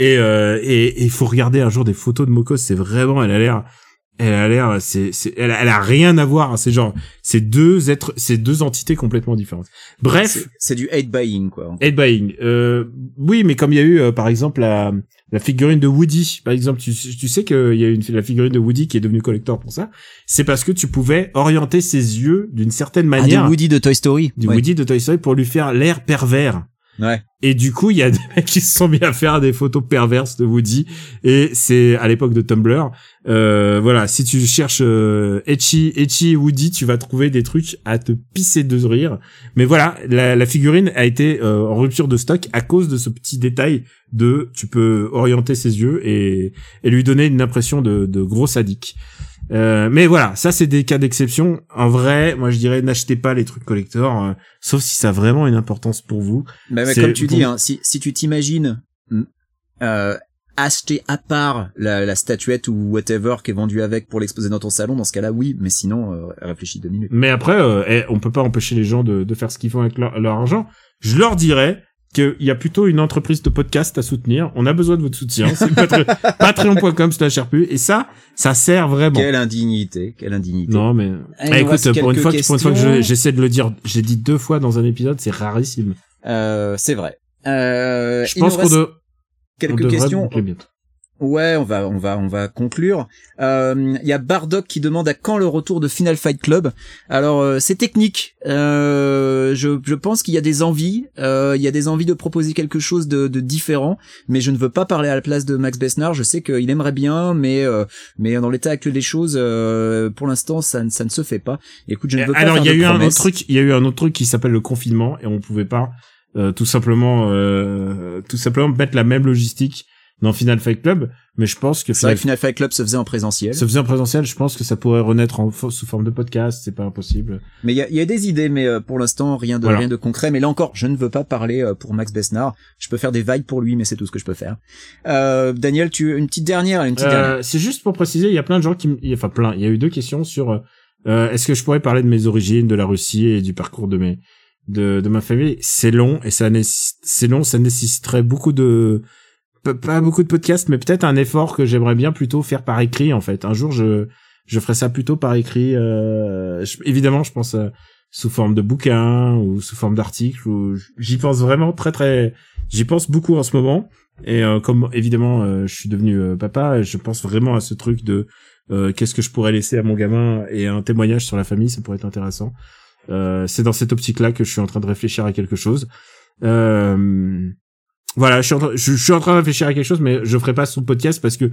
Et euh, et et il faut regarder un jour des photos de Mokos. C'est vraiment, elle a l'air, elle a l'air, c'est elle, a- elle a rien à voir. hein. C'est genre, c'est deux êtres, c'est deux entités complètement différentes. Bref, C'est- du hate buying quoi Head buying. Euh, oui, mais comme il y a eu, euh, par exemple, la, la figurine de Woody, par exemple, tu, tu sais qu'il y a une la figurine de Woody qui est devenue collector pour ça. C'est parce que tu pouvais orienter ses yeux d'une certaine ah, manière du Woody de Toy Story du Ouais. Woody de Toy Story pour lui faire l'air pervers. Ouais Et du coup, il y a des mecs qui se sont mis à faire des photos perverses de Woody. Et c'est à l'époque de Tumblr. Euh, voilà, si tu cherches euh, Etchy et Woody, tu vas trouver des trucs à te pisser de rire. Mais voilà, la, la figurine a été euh, en rupture de stock à cause de ce petit détail de tu peux orienter ses yeux et, et lui donner une impression de, de gros sadique. Euh, mais voilà, ça c'est des cas d'exception. En vrai, moi je dirais n'achetez pas les trucs collector, euh, sauf si ça a vraiment une importance pour vous. Bah, mais comme tu pour- dis, hein, si, si tu t'imagines mm, euh, acheter à part la, la statuette ou whatever qui est vendue avec pour l'exposer dans ton salon, dans ce cas-là, oui, mais sinon, euh, réfléchis deux minutes. Mais après, euh, eh, on peut pas empêcher les gens de, de faire ce qu'ils font avec leur, leur argent. Je leur dirais qu'il y a plutôt une entreprise de podcast à soutenir. On a besoin de votre soutien. C'est patre- patreon.com slash RPU. Et ça, ça sert vraiment. Quelle indignité, quelle indignité. Non, mais Allez, Ah, on voici écoute, pour une fois, que, pour une fois que je- j'essaie de le dire, j'ai dit deux fois dans un épisode, c'est rarissime. Euh, c'est vrai. Euh, Je pense qu'on reste de- quelques questions. Ouais, on va, on va, on va conclure. Euh, Il y a Bardock qui demande à quand le retour de Final Fight Club. Alors, euh, c'est technique. Euh, je, je pense qu'il y a des envies. euh, il y a des envies de proposer quelque chose de, de différent. Mais je ne veux pas parler à la place de Max Besnard. Je sais qu'il aimerait bien, mais euh, mais dans l'état actuel des choses, euh, pour l'instant, ça, ne- ça ne se fait pas. Écoute, je ne veux pas Alors, il y a eu un autre truc, il y a eu un autre truc qui s'appelle le confinement et on pouvait pas euh, tout simplement, euh, tout simplement mettre la même logistique dans Final Fight Club. Mais je pense que C'est vrai Final que Final Fight Club se faisait en présentiel. Se faisait en présentiel, je pense que ça pourrait renaître en, sous forme de podcast, c'est pas impossible. Mais il y a, y a des idées, mais euh, pour l'instant rien de Voilà. rien de concret. Mais là encore, je ne veux pas parler euh, pour Max Besnard. Je peux faire des vagues pour lui, mais c'est tout ce que je peux faire. Euh, Daniel, tu une petite dernière, une petite dernière. Euh, c'est juste pour préciser, il y a plein de gens qui, enfin plein, il y a eu deux questions sur euh, euh, est-ce que je pourrais parler de mes origines, de la Russie et du parcours de mes de, de ma famille? C'est long et ça c'est long, ça nécessiterait beaucoup de pas beaucoup de podcasts, mais peut-être un effort que j'aimerais bien plutôt faire par écrit en fait. Un jour, je je ferai ça plutôt par écrit. Euh, évidemment, je pense euh, sous forme de bouquin ou sous forme d'article. J'y pense vraiment très très. J'y pense beaucoup en ce moment. Et euh, comme évidemment, euh, je suis devenu euh, papa, je pense vraiment à ce truc de qu'est-ce que je pourrais laisser à mon gamin et un témoignage sur la famille, ça pourrait être intéressant. C'est dans cette optique-là que je suis en train de réfléchir à quelque chose. Euh, voilà, je suis, en train, je, je suis en train de réfléchir à quelque chose, mais je ferai pas le podcast parce que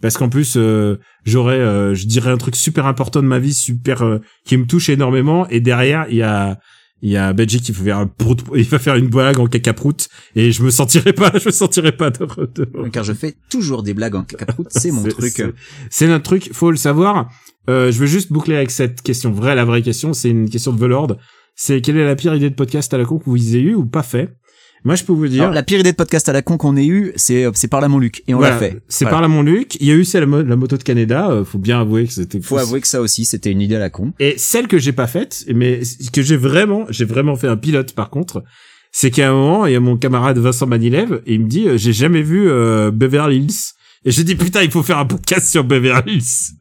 parce qu'en plus euh, j'aurais, euh, je dirais un truc super important de ma vie, super euh, qui me touche énormément, et derrière il y a il y a Benji qui va faire un prout- il va faire une blague en cacaproute et je me sentirai pas, je me sentirai pas de, de- Car je fais toujours des blagues en cacaproute, c'est mon truc. c'est- notre truc, faut le savoir. Euh, je veux juste boucler avec cette question vraie, la vraie question, c'est une question de Velord. C'est quelle est la pire idée de podcast à la con que vous ayez eu ou pas fait? Moi, je peux vous dire. Alors, la pire idée de podcast à la con qu'on ait eu, c'est euh, c'est par là mon Luc et on voilà, l'a fait. C'est Voilà. par là mon Luc. Il y a eu celle la, la moto de Canada. euh, faut bien avouer que c'était. Faut avouer que ça aussi, c'était une idée à la con. Et celle que j'ai pas faite, mais que j'ai vraiment, j'ai vraiment fait un pilote par contre, c'est qu'à un moment, il y a mon camarade Vincent Manilev, et il me dit, euh, j'ai jamais vu euh, Beverly Hills. Et j'ai dit, putain, il faut faire un podcast sur Beverly Hills.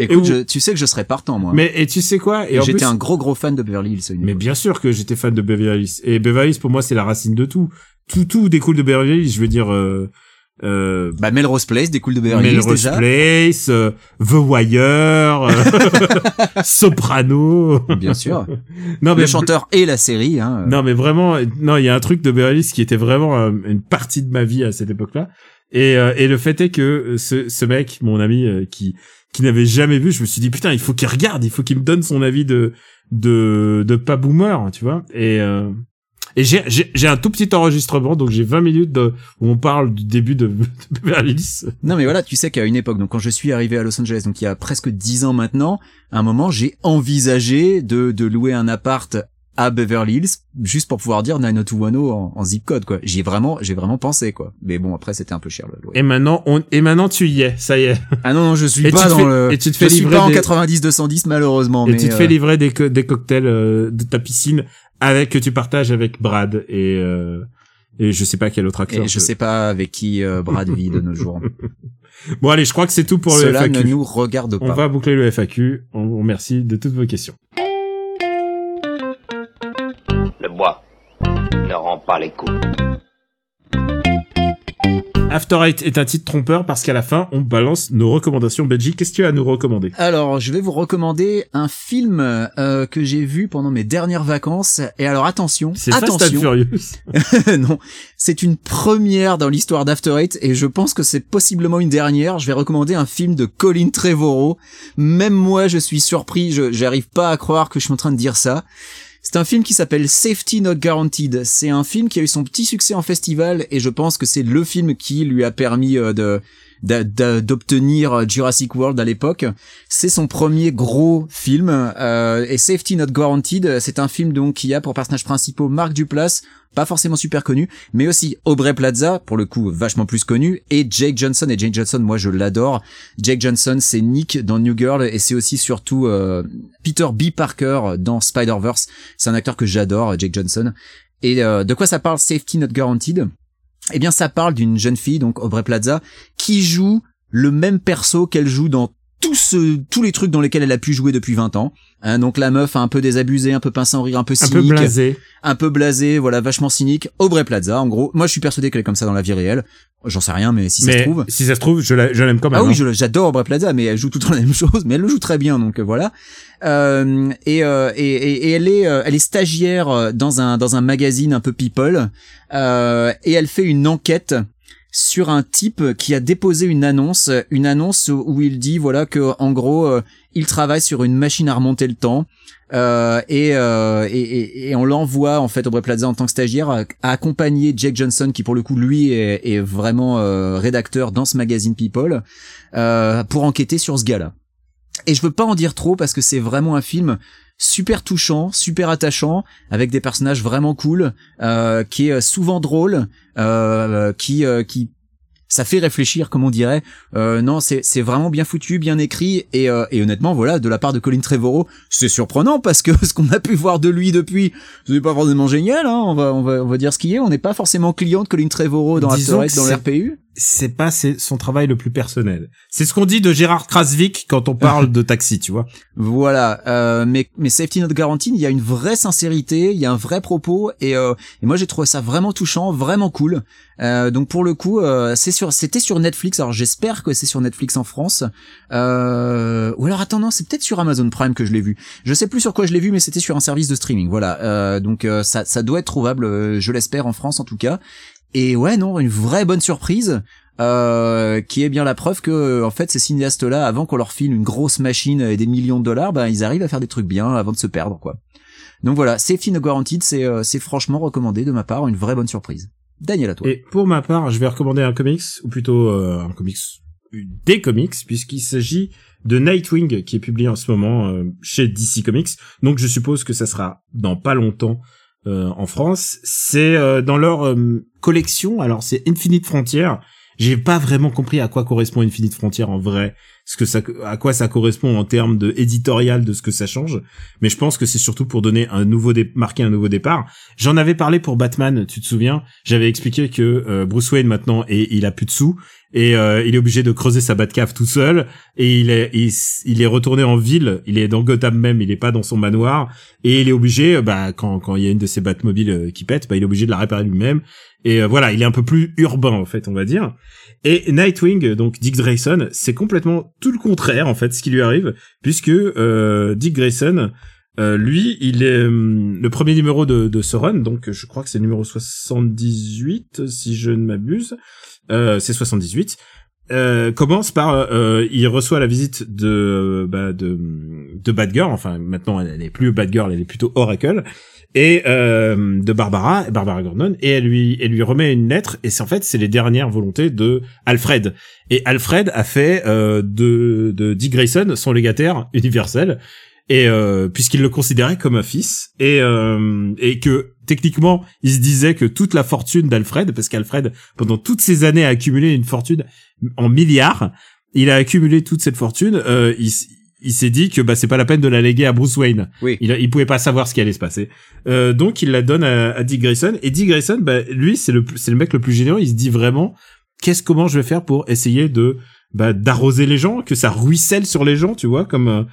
Écoute, où- je- tu sais que je serais partant, moi. Mais, et tu sais quoi? Et J'étais plus- un gros gros fan de Beverly Hills. Mais époque. bien sûr que j'étais fan de Beverly Hills. Et Beverly Hills, pour moi, c'est la racine de tout. Tout, tout découle de Beverly Hills. Je veux dire, euh, euh, Bah Melrose Place découle de Beverly Hills Melrose déjà. Place, euh, The Wire, euh, Soprano. Bien sûr. Non, Le mais chanteur et la série. Hein. Non, mais vraiment, non, il y a un truc de Beverly Hills qui était vraiment euh, une partie de ma vie à cette époque-là. Et, euh, et le fait est que euh, ce, ce mec, mon ami, euh, qui qui n'avait jamais vu, je me suis dit putain, il faut qu'il regarde, il faut qu'il me donne son avis de de de pas boomer, tu vois. Et euh, et j'ai un tout petit enregistrement, donc j'ai 20 minutes de, où on parle du début de, de Beverly Hills. Non mais voilà, tu sais qu'à une époque, donc quand je suis arrivé à Los Angeles, donc il y a presque dix ans maintenant, à un moment j'ai envisagé de, de louer un appart à Beverly Hills juste pour pouvoir dire 90210 en, en zip code quoi. J'y ai vraiment, j'ai vraiment pensé quoi. Mais bon après c'était un peu cher le loyer. Et maintenant, on et maintenant tu y es, ça y est. Ah non non je suis Et pas dans fais- le. et tu te fais je suis livrer pas en des- 90 210 malheureusement. Et mais tu te euh, fais livrer des, co- des cocktails euh, de ta piscine avec que tu partages avec Brad et euh, et je sais pas quel autre acteur. et je sais pas avec qui euh, Brad vit de nos jours. Bon allez, je crois que c'est tout pour le Cela FAQ. ne nous regarde On pas. va boucler le FAQ. On vous remercie de toutes vos questions. Rend pas les coups. After Eight est un titre trompeur parce qu'à la fin, on balance nos recommandations. Benji, qu'est-ce que tu as à nous recommander? Alors, je vais vous recommander un film euh, que j'ai vu pendant mes dernières vacances. Et alors, attention, C'est attention, Furious. non, c'est une première dans l'histoire d'After Eight et je pense que c'est possiblement une dernière. Je vais recommander un film de Colin Trevorrow. Même moi, je suis surpris. Je j'arrive pas à croire que je suis en train de dire ça. C'est un film qui s'appelle Safety Not Guaranteed. C'est un film qui a eu son petit succès en festival et je pense que c'est le film qui lui a permis euh, de d'obtenir Jurassic World à l'époque. C'est son premier gros film euh, et Safety Not Guaranteed, c'est un film donc qui a pour personnages principaux Marc Duplass, pas forcément super connu, mais aussi Aubrey Plaza, pour le coup vachement plus connu, et Jake Johnson. Et Jake Johnson, moi je l'adore. Jake Johnson, c'est Nick dans New Girl et c'est aussi surtout euh, Peter B. Parker dans Spider-Verse. C'est un acteur que j'adore, Jake Johnson. Et euh, de quoi ça parle Safety Not Guaranteed? Eh bien ça parle d'une jeune fille, donc Aubrey Plaza, qui joue le même perso qu'elle joue dans tous ce, tous les trucs dans lesquels elle a pu jouer depuis 20 ans. Hein, donc la meuf un peu désabusée, un peu pince sans rire, un peu Un cynique, peu blasé. un peu blasée, voilà, vachement cynique. Aubrey Plaza, en gros. Moi, je suis persuadé qu'elle est comme ça dans la vie réelle. J'en sais rien, mais si ça se trouve. si ça se trouve, je la- je l'aime quand même. Ah oui, hein. j'adore Aubrey Plaza, mais elle joue tout le temps la même chose, mais elle le joue très bien, donc euh, voilà. Euh, et, euh, et, et, et elle est, euh, elle est stagiaire euh, dans un dans un magazine un peu people, euh, et elle fait une enquête sur un type qui a déposé une annonce, une annonce où il dit voilà que en gros euh, il travaille sur une machine à remonter le temps. Euh, et, euh, et, et, et on l'envoie en fait Aubrey Plaza en tant que stagiaire à, à accompagner Jake Johnson qui pour le coup lui est, est vraiment euh, rédacteur dans ce magazine People euh, pour enquêter sur ce gars-là. Et je veux pas en dire trop parce que c'est vraiment un film super touchant, super attachant, avec des personnages vraiment cool, euh, qui est souvent drôle, euh, qui euh, qui ça fait réfléchir, comme on dirait. Euh, non, c'est c'est vraiment bien foutu, bien écrit, et, euh, et honnêtement, voilà, de la part de Colin Trevorrow, c'est surprenant parce que ce qu'on a pu voir de lui depuis, c'est pas forcément génial. Hein, on va on va on va dire ce qui est. On n'est pas forcément client de Colin Trevorrow dans Disons que dans l'RPU. C'est pas son travail le plus personnel. C'est ce qu'on dit de Gérard Krasvik quand on parle de taxi, tu vois. Voilà, euh, mais mais Safety Not Guaranteed, il y a une vraie sincérité, il y a un vrai propos et, euh, et moi j'ai trouvé ça vraiment touchant, vraiment cool. Euh, donc pour le coup, euh, c'est sur, c'était sur Netflix. Alors j'espère que c'est sur Netflix en France. Euh, ou alors attends non, c'est peut-être sur Amazon Prime que je l'ai vu. Je sais plus sur quoi je l'ai vu, mais c'était sur un service de streaming. Voilà, euh, donc ça ça doit être trouvable, je l'espère en France en tout cas. Et ouais non, une vraie bonne surprise. Euh, qui est bien la preuve que en fait ces cinéastes là avant qu'on leur file une grosse machine et des millions de dollars ben ils arrivent à faire des trucs bien avant de se perdre quoi donc voilà Safety No Guaranteed c'est euh, c'est franchement recommandé de ma part une vraie bonne surprise Daniel à toi Et pour ma part, je vais recommander un comics, ou plutôt euh, un comics, des comics, puisqu'il s'agit de Nightwing, qui est publié en ce moment euh, chez DC Comics. Donc je suppose que ça sera dans pas longtemps euh, en France. C'est euh, dans leur euh, collection, alors c'est Infinite Frontier, j'ai pas vraiment compris à quoi correspond Infinite Frontier en vrai, ce que ça, à quoi ça correspond en termes de éditorial de ce que ça change. Mais je pense que c'est surtout pour donner un nouveau dé marquer un nouveau départ. J'en avais parlé pour Batman, tu te souviens. J'avais expliqué que euh, Bruce Wayne maintenant et il a plus de sous et euh, il est obligé de creuser sa Batcave tout seul. Et il est il, est retourné en ville, il est dans Gotham même, il est pas dans son manoir. Et il est obligé bah quand quand il y a une de ses Batmobiles euh, qui pète, bah il est obligé de la réparer lui-même. Et voilà, il est un peu plus urbain en fait, on va dire. Et Nightwing, donc Dick Grayson, c'est complètement tout le contraire en fait ce qui lui arrive, puisque euh, Dick Grayson, euh, lui, il est euh, le premier numéro de, de ce run, donc je crois que c'est numéro 78 si je ne m'abuse, euh, c'est 78. Euh, commence par euh, il reçoit la visite de bah, de de enfin maintenant elle est plus Batgirl elle est plutôt Oracle. Et euh, de Barbara, Barbara Gordon, et elle lui, elle lui remet une lettre, et c'est en fait c'est les dernières volontés de Alfred. Et Alfred a fait euh, de, de Dick Grayson son légataire universel, et euh, puisqu'il le considérait comme un fils, et euh, et que techniquement il se disait que toute la fortune d'Alfred, parce qu'Alfred pendant toutes ces années a accumulé une fortune en milliards, il a accumulé toute cette fortune, euh, il il s'est dit que bah c'est pas la peine de la léguer à Bruce Wayne. Oui. Il, il pouvait pas savoir ce qui allait se passer. Euh, donc il la donne à, à, Dick Grayson et Dick Grayson bah lui c'est le c'est le mec le plus généreux, il se dit vraiment qu'est-ce comment je vais faire pour essayer de bah d'arroser les gens, que ça ruisselle sur les gens, tu vois, comme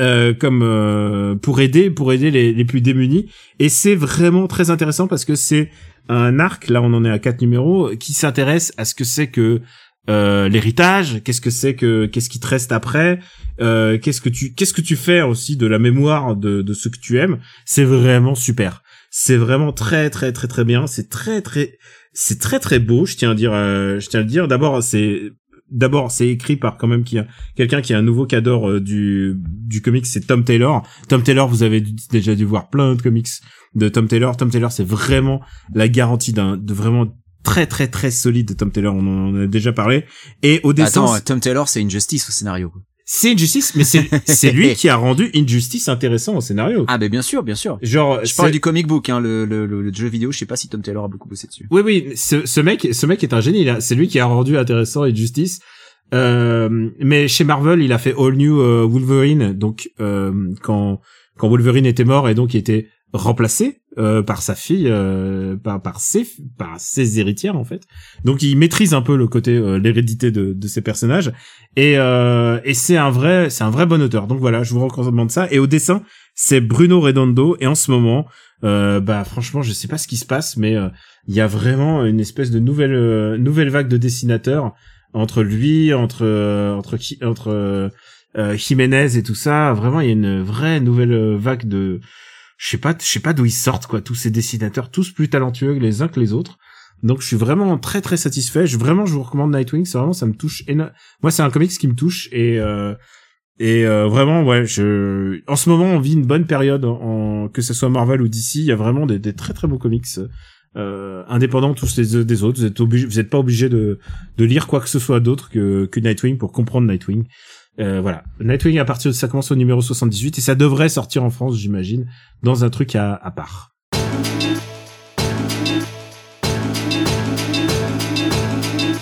euh, comme euh, pour aider pour aider les, les plus démunis. Et c'est vraiment très intéressant parce que c'est un arc là on en est à quatre numéros qui s'intéresse à ce que c'est que euh, l'héritage, qu'est-ce que c'est que qu'est-ce qui te reste après, euh, qu'est-ce que tu qu'est-ce que tu fais aussi de la mémoire de de ce que tu aimes, c'est vraiment super. C'est vraiment très très très très bien, c'est très très c'est très très beau, je tiens à dire euh, je tiens à le dire. D'abord c'est d'abord c'est écrit par quand même qui quelqu'un qui est un nouveau cadre euh, du du comics c'est Tom Taylor. Tom Taylor vous avez déjà dû voir plein de comics de Tom Taylor. Tom Taylor c'est vraiment la garantie d'un de vraiment très très très solide de Tom Taylor, on en a déjà parlé. Et au dessin, Attends, Tom Taylor, c'est Injustice au scénario. C'est Injustice, mais c'est c'est lui qui a rendu Injustice intéressant au scénario. Ah, ben bien sûr, bien sûr. Genre, je parle du comic book, hein, le, le, le, jeu vidéo. Je sais pas si Tom Taylor a beaucoup bossé dessus. Oui, oui, ce, ce mec, ce mec est un génie. C'est lui qui a rendu intéressant Injustice. Euh, mais chez Marvel, il a fait All New euh, Wolverine, donc euh, quand quand Wolverine était mort et donc il était remplacé euh, par sa fille, euh, par par ses par ses héritières en fait. Donc il maîtrise un peu le côté euh, l'hérédité de de ses personnages et et c'est un vrai c'est un vrai bon auteur. Donc voilà, je vous recommande ça. Et au dessin, c'est Bruno Redondo et en ce moment, bah franchement, je sais pas ce qui se passe, mais il y a vraiment une espèce de nouvelle nouvelle vague de dessinateurs entre lui, entre entre entre Jiménez et tout ça. Vraiment, il y a une vraie nouvelle vague de je sais pas, je sais pas d'où ils sortent quoi, tous ces dessinateurs, tous plus talentueux les uns que les autres. Donc je suis vraiment très très satisfait. Je vraiment je vous recommande Nightwing, c'est vraiment ça me touche énormément. Moi c'est un comics qui me touche et euh, et euh, vraiment ouais, je en ce moment on vit une bonne période en que ce soit Marvel ou DC, il y a vraiment des, des très très beaux comics euh, indépendants tous les des autres. Vous êtes obligé, vous êtes pas obligé de de lire quoi que ce soit d'autre que que Nightwing pour comprendre Nightwing. Euh, voilà, Nightwing à partir de ça commence au numéro 78 et ça devrait sortir en France, j'imagine, dans un truc à, à part.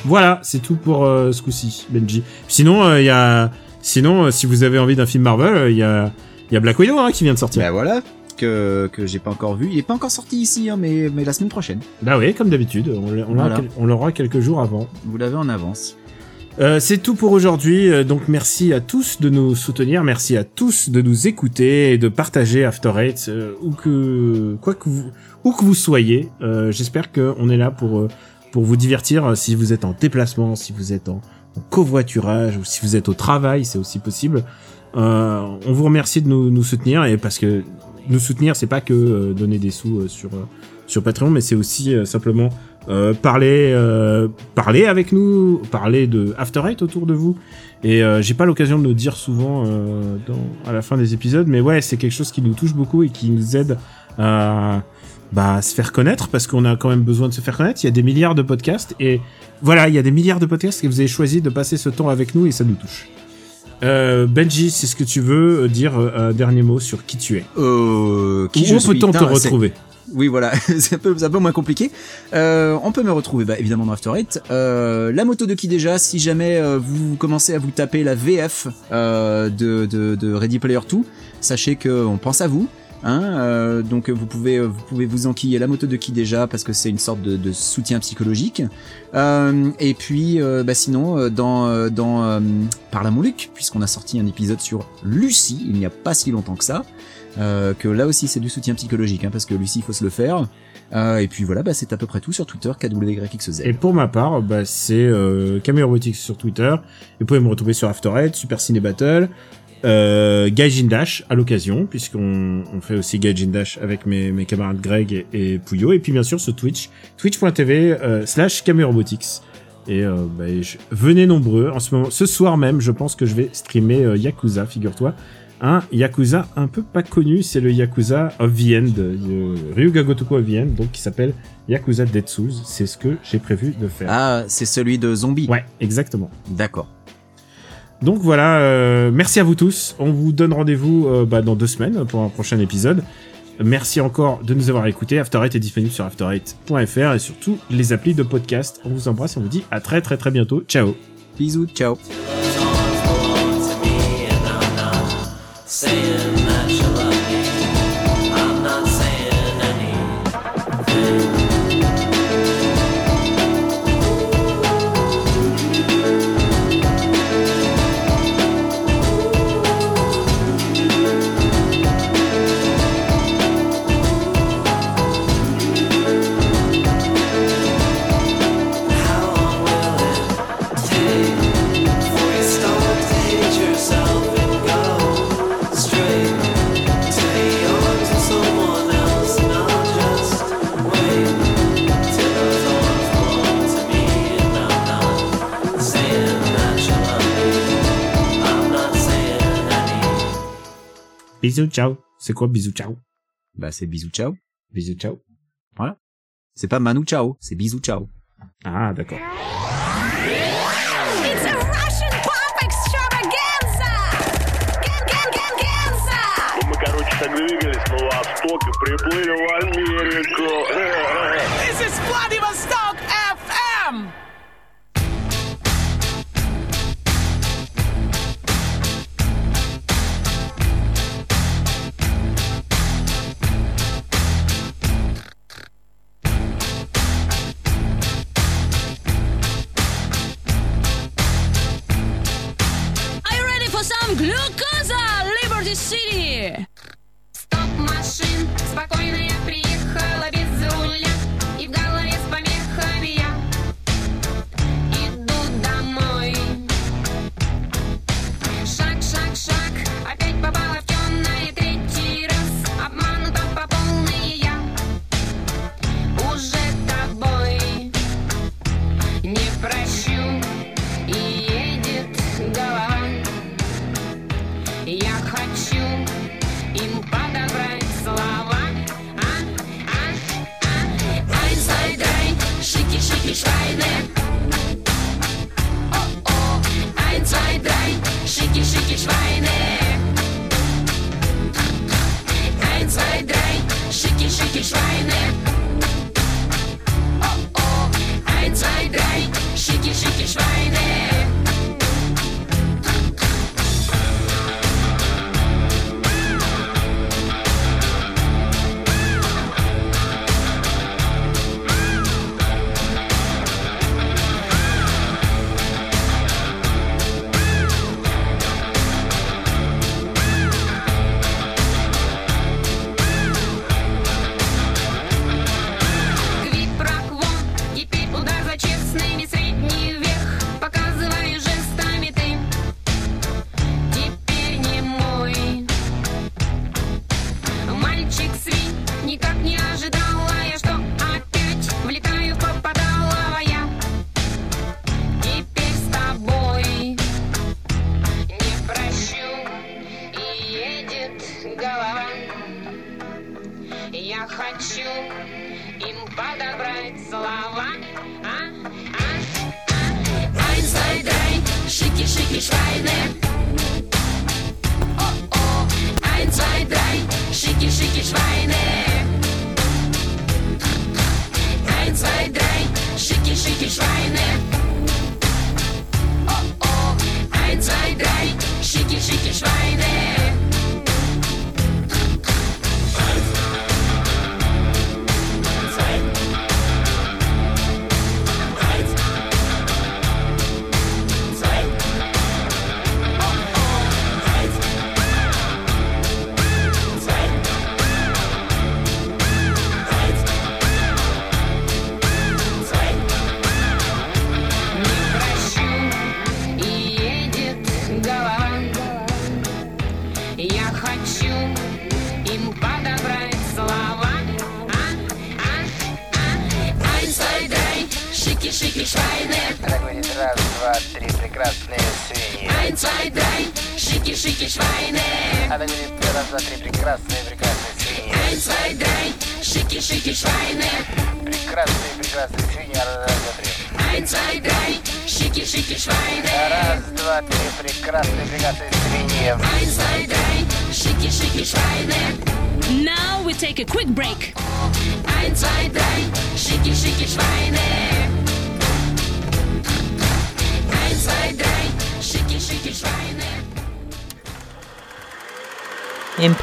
Voilà, c'est tout pour euh, ce coup-ci, Benji. Sinon, il euh, y a, sinon, euh, si vous avez envie d'un film Marvel, il y a, il y a Black Widow hein, qui vient de sortir. Bah voilà, que que j'ai pas encore vu. Il est pas encore sorti ici, hein, mais mais la semaine prochaine. Bah oui, comme d'habitude, on l'aura quelques jours avant. Vous l'avez en avance. Euh, c'est tout pour aujourd'hui. Euh, donc merci à tous de nous soutenir, merci à tous de nous écouter et de partager After Eight euh, où que quoi que vous que vous soyez. J'espère qu'on est là pour pour vous divertir. Si vous êtes en déplacement, si vous êtes en, covoiturage ou si vous êtes au travail, c'est aussi possible. on vous remercie de nous, nous, soutenir et parce que nous soutenir, c'est pas que donner des sous sur sur Patreon, mais c'est aussi simplement euh, euh, parler avec nous, parler de After Eight autour de vous. Et euh, j'ai pas l'occasion de le dire souvent dans, à la fin des épisodes, mais ouais, c'est quelque chose qui nous touche beaucoup et qui nous aide à bah, se faire connaître parce qu'on a quand même besoin de se faire connaître. Il y a des milliards de podcasts et voilà, il y a des milliards de podcasts et vous avez choisi de passer ce temps avec nous et ça nous touche. Benji, c'est ce que tu veux dire un dernier mot sur qui tu es euh, qui Où peut-on te retrouver? Oui, voilà, c'est un un peu moins compliqué. Euh, on peut me retrouver bah, évidemment dans After Eight. Euh, la moto de qui déjà Si jamais euh, vous commencez à vous taper la VF euh, de, de, de Ready Player 2, sachez que on pense à vous. Hein, euh, donc vous pouvez vous pouvez vous enquiller la moto de qui déjà parce que c'est une sorte de, de soutien psychologique. Euh, et puis euh, bah sinon euh, dans dans à mon Luc puisqu'on a sorti un épisode sur Lucie il n'y a pas si longtemps que ça. Euh, que là aussi c'est du soutien psychologique hein, parce que Lucie il faut se le faire. Euh, et puis voilà bah c'est à peu près tout sur Twitter KWYXZ. Et pour ma part, bah, c'est euh, Robotics sur Twitter. Vous pouvez me retrouver sur After Super Ciné Battle, euh, Gaijin Dash à l'occasion, puisqu'on on fait aussi Gaijin Dash avec mes, mes camarades Greg et, et Pouillot. Et puis bien sûr sur Twitch, twitch.tv euh, slash Robotics. Et euh, bah, je- venez nombreux. En ce moment, ce soir même, je pense que je vais streamer euh, Yakuza, figure-toi. Un Yakuza un peu pas connu, c'est le Yakuza of the End, euh, Ryuga Gotoku of the End, donc qui s'appelle Yakuza Dead Souls. C'est ce que j'ai prévu de faire. Ah c'est celui de zombie. Ouais, exactement. D'accord. Donc voilà, euh, merci à vous tous. On vous donne rendez-vous euh, bah, dans deux semaines pour un prochain épisode. Merci encore de nous avoir écoutés. After Eight est disponible sur after8.fr et sur tous les applis de podcast. On vous embrasse et on vous dit à très très très bientôt. Ciao Bisous, ciao. sand. Bisous, ciao. C'est quoi bisous, ciao? Bah c'est bisous, ciao. Bisous, ciao. C'est pas Manu ciao, c'est bisous, ciao. Ah, d'accord. It's a Russian машин, спокойно я приехала Schweine. Oh, oh. Ein, zwei, drei, schicki, schicki, Schweine. Ein, zwei, drei, schicki, schicki, Schweine. Oh, oh. Ein, zwei, drei, schicki, schicki, Schweine.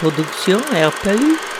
Production RPU.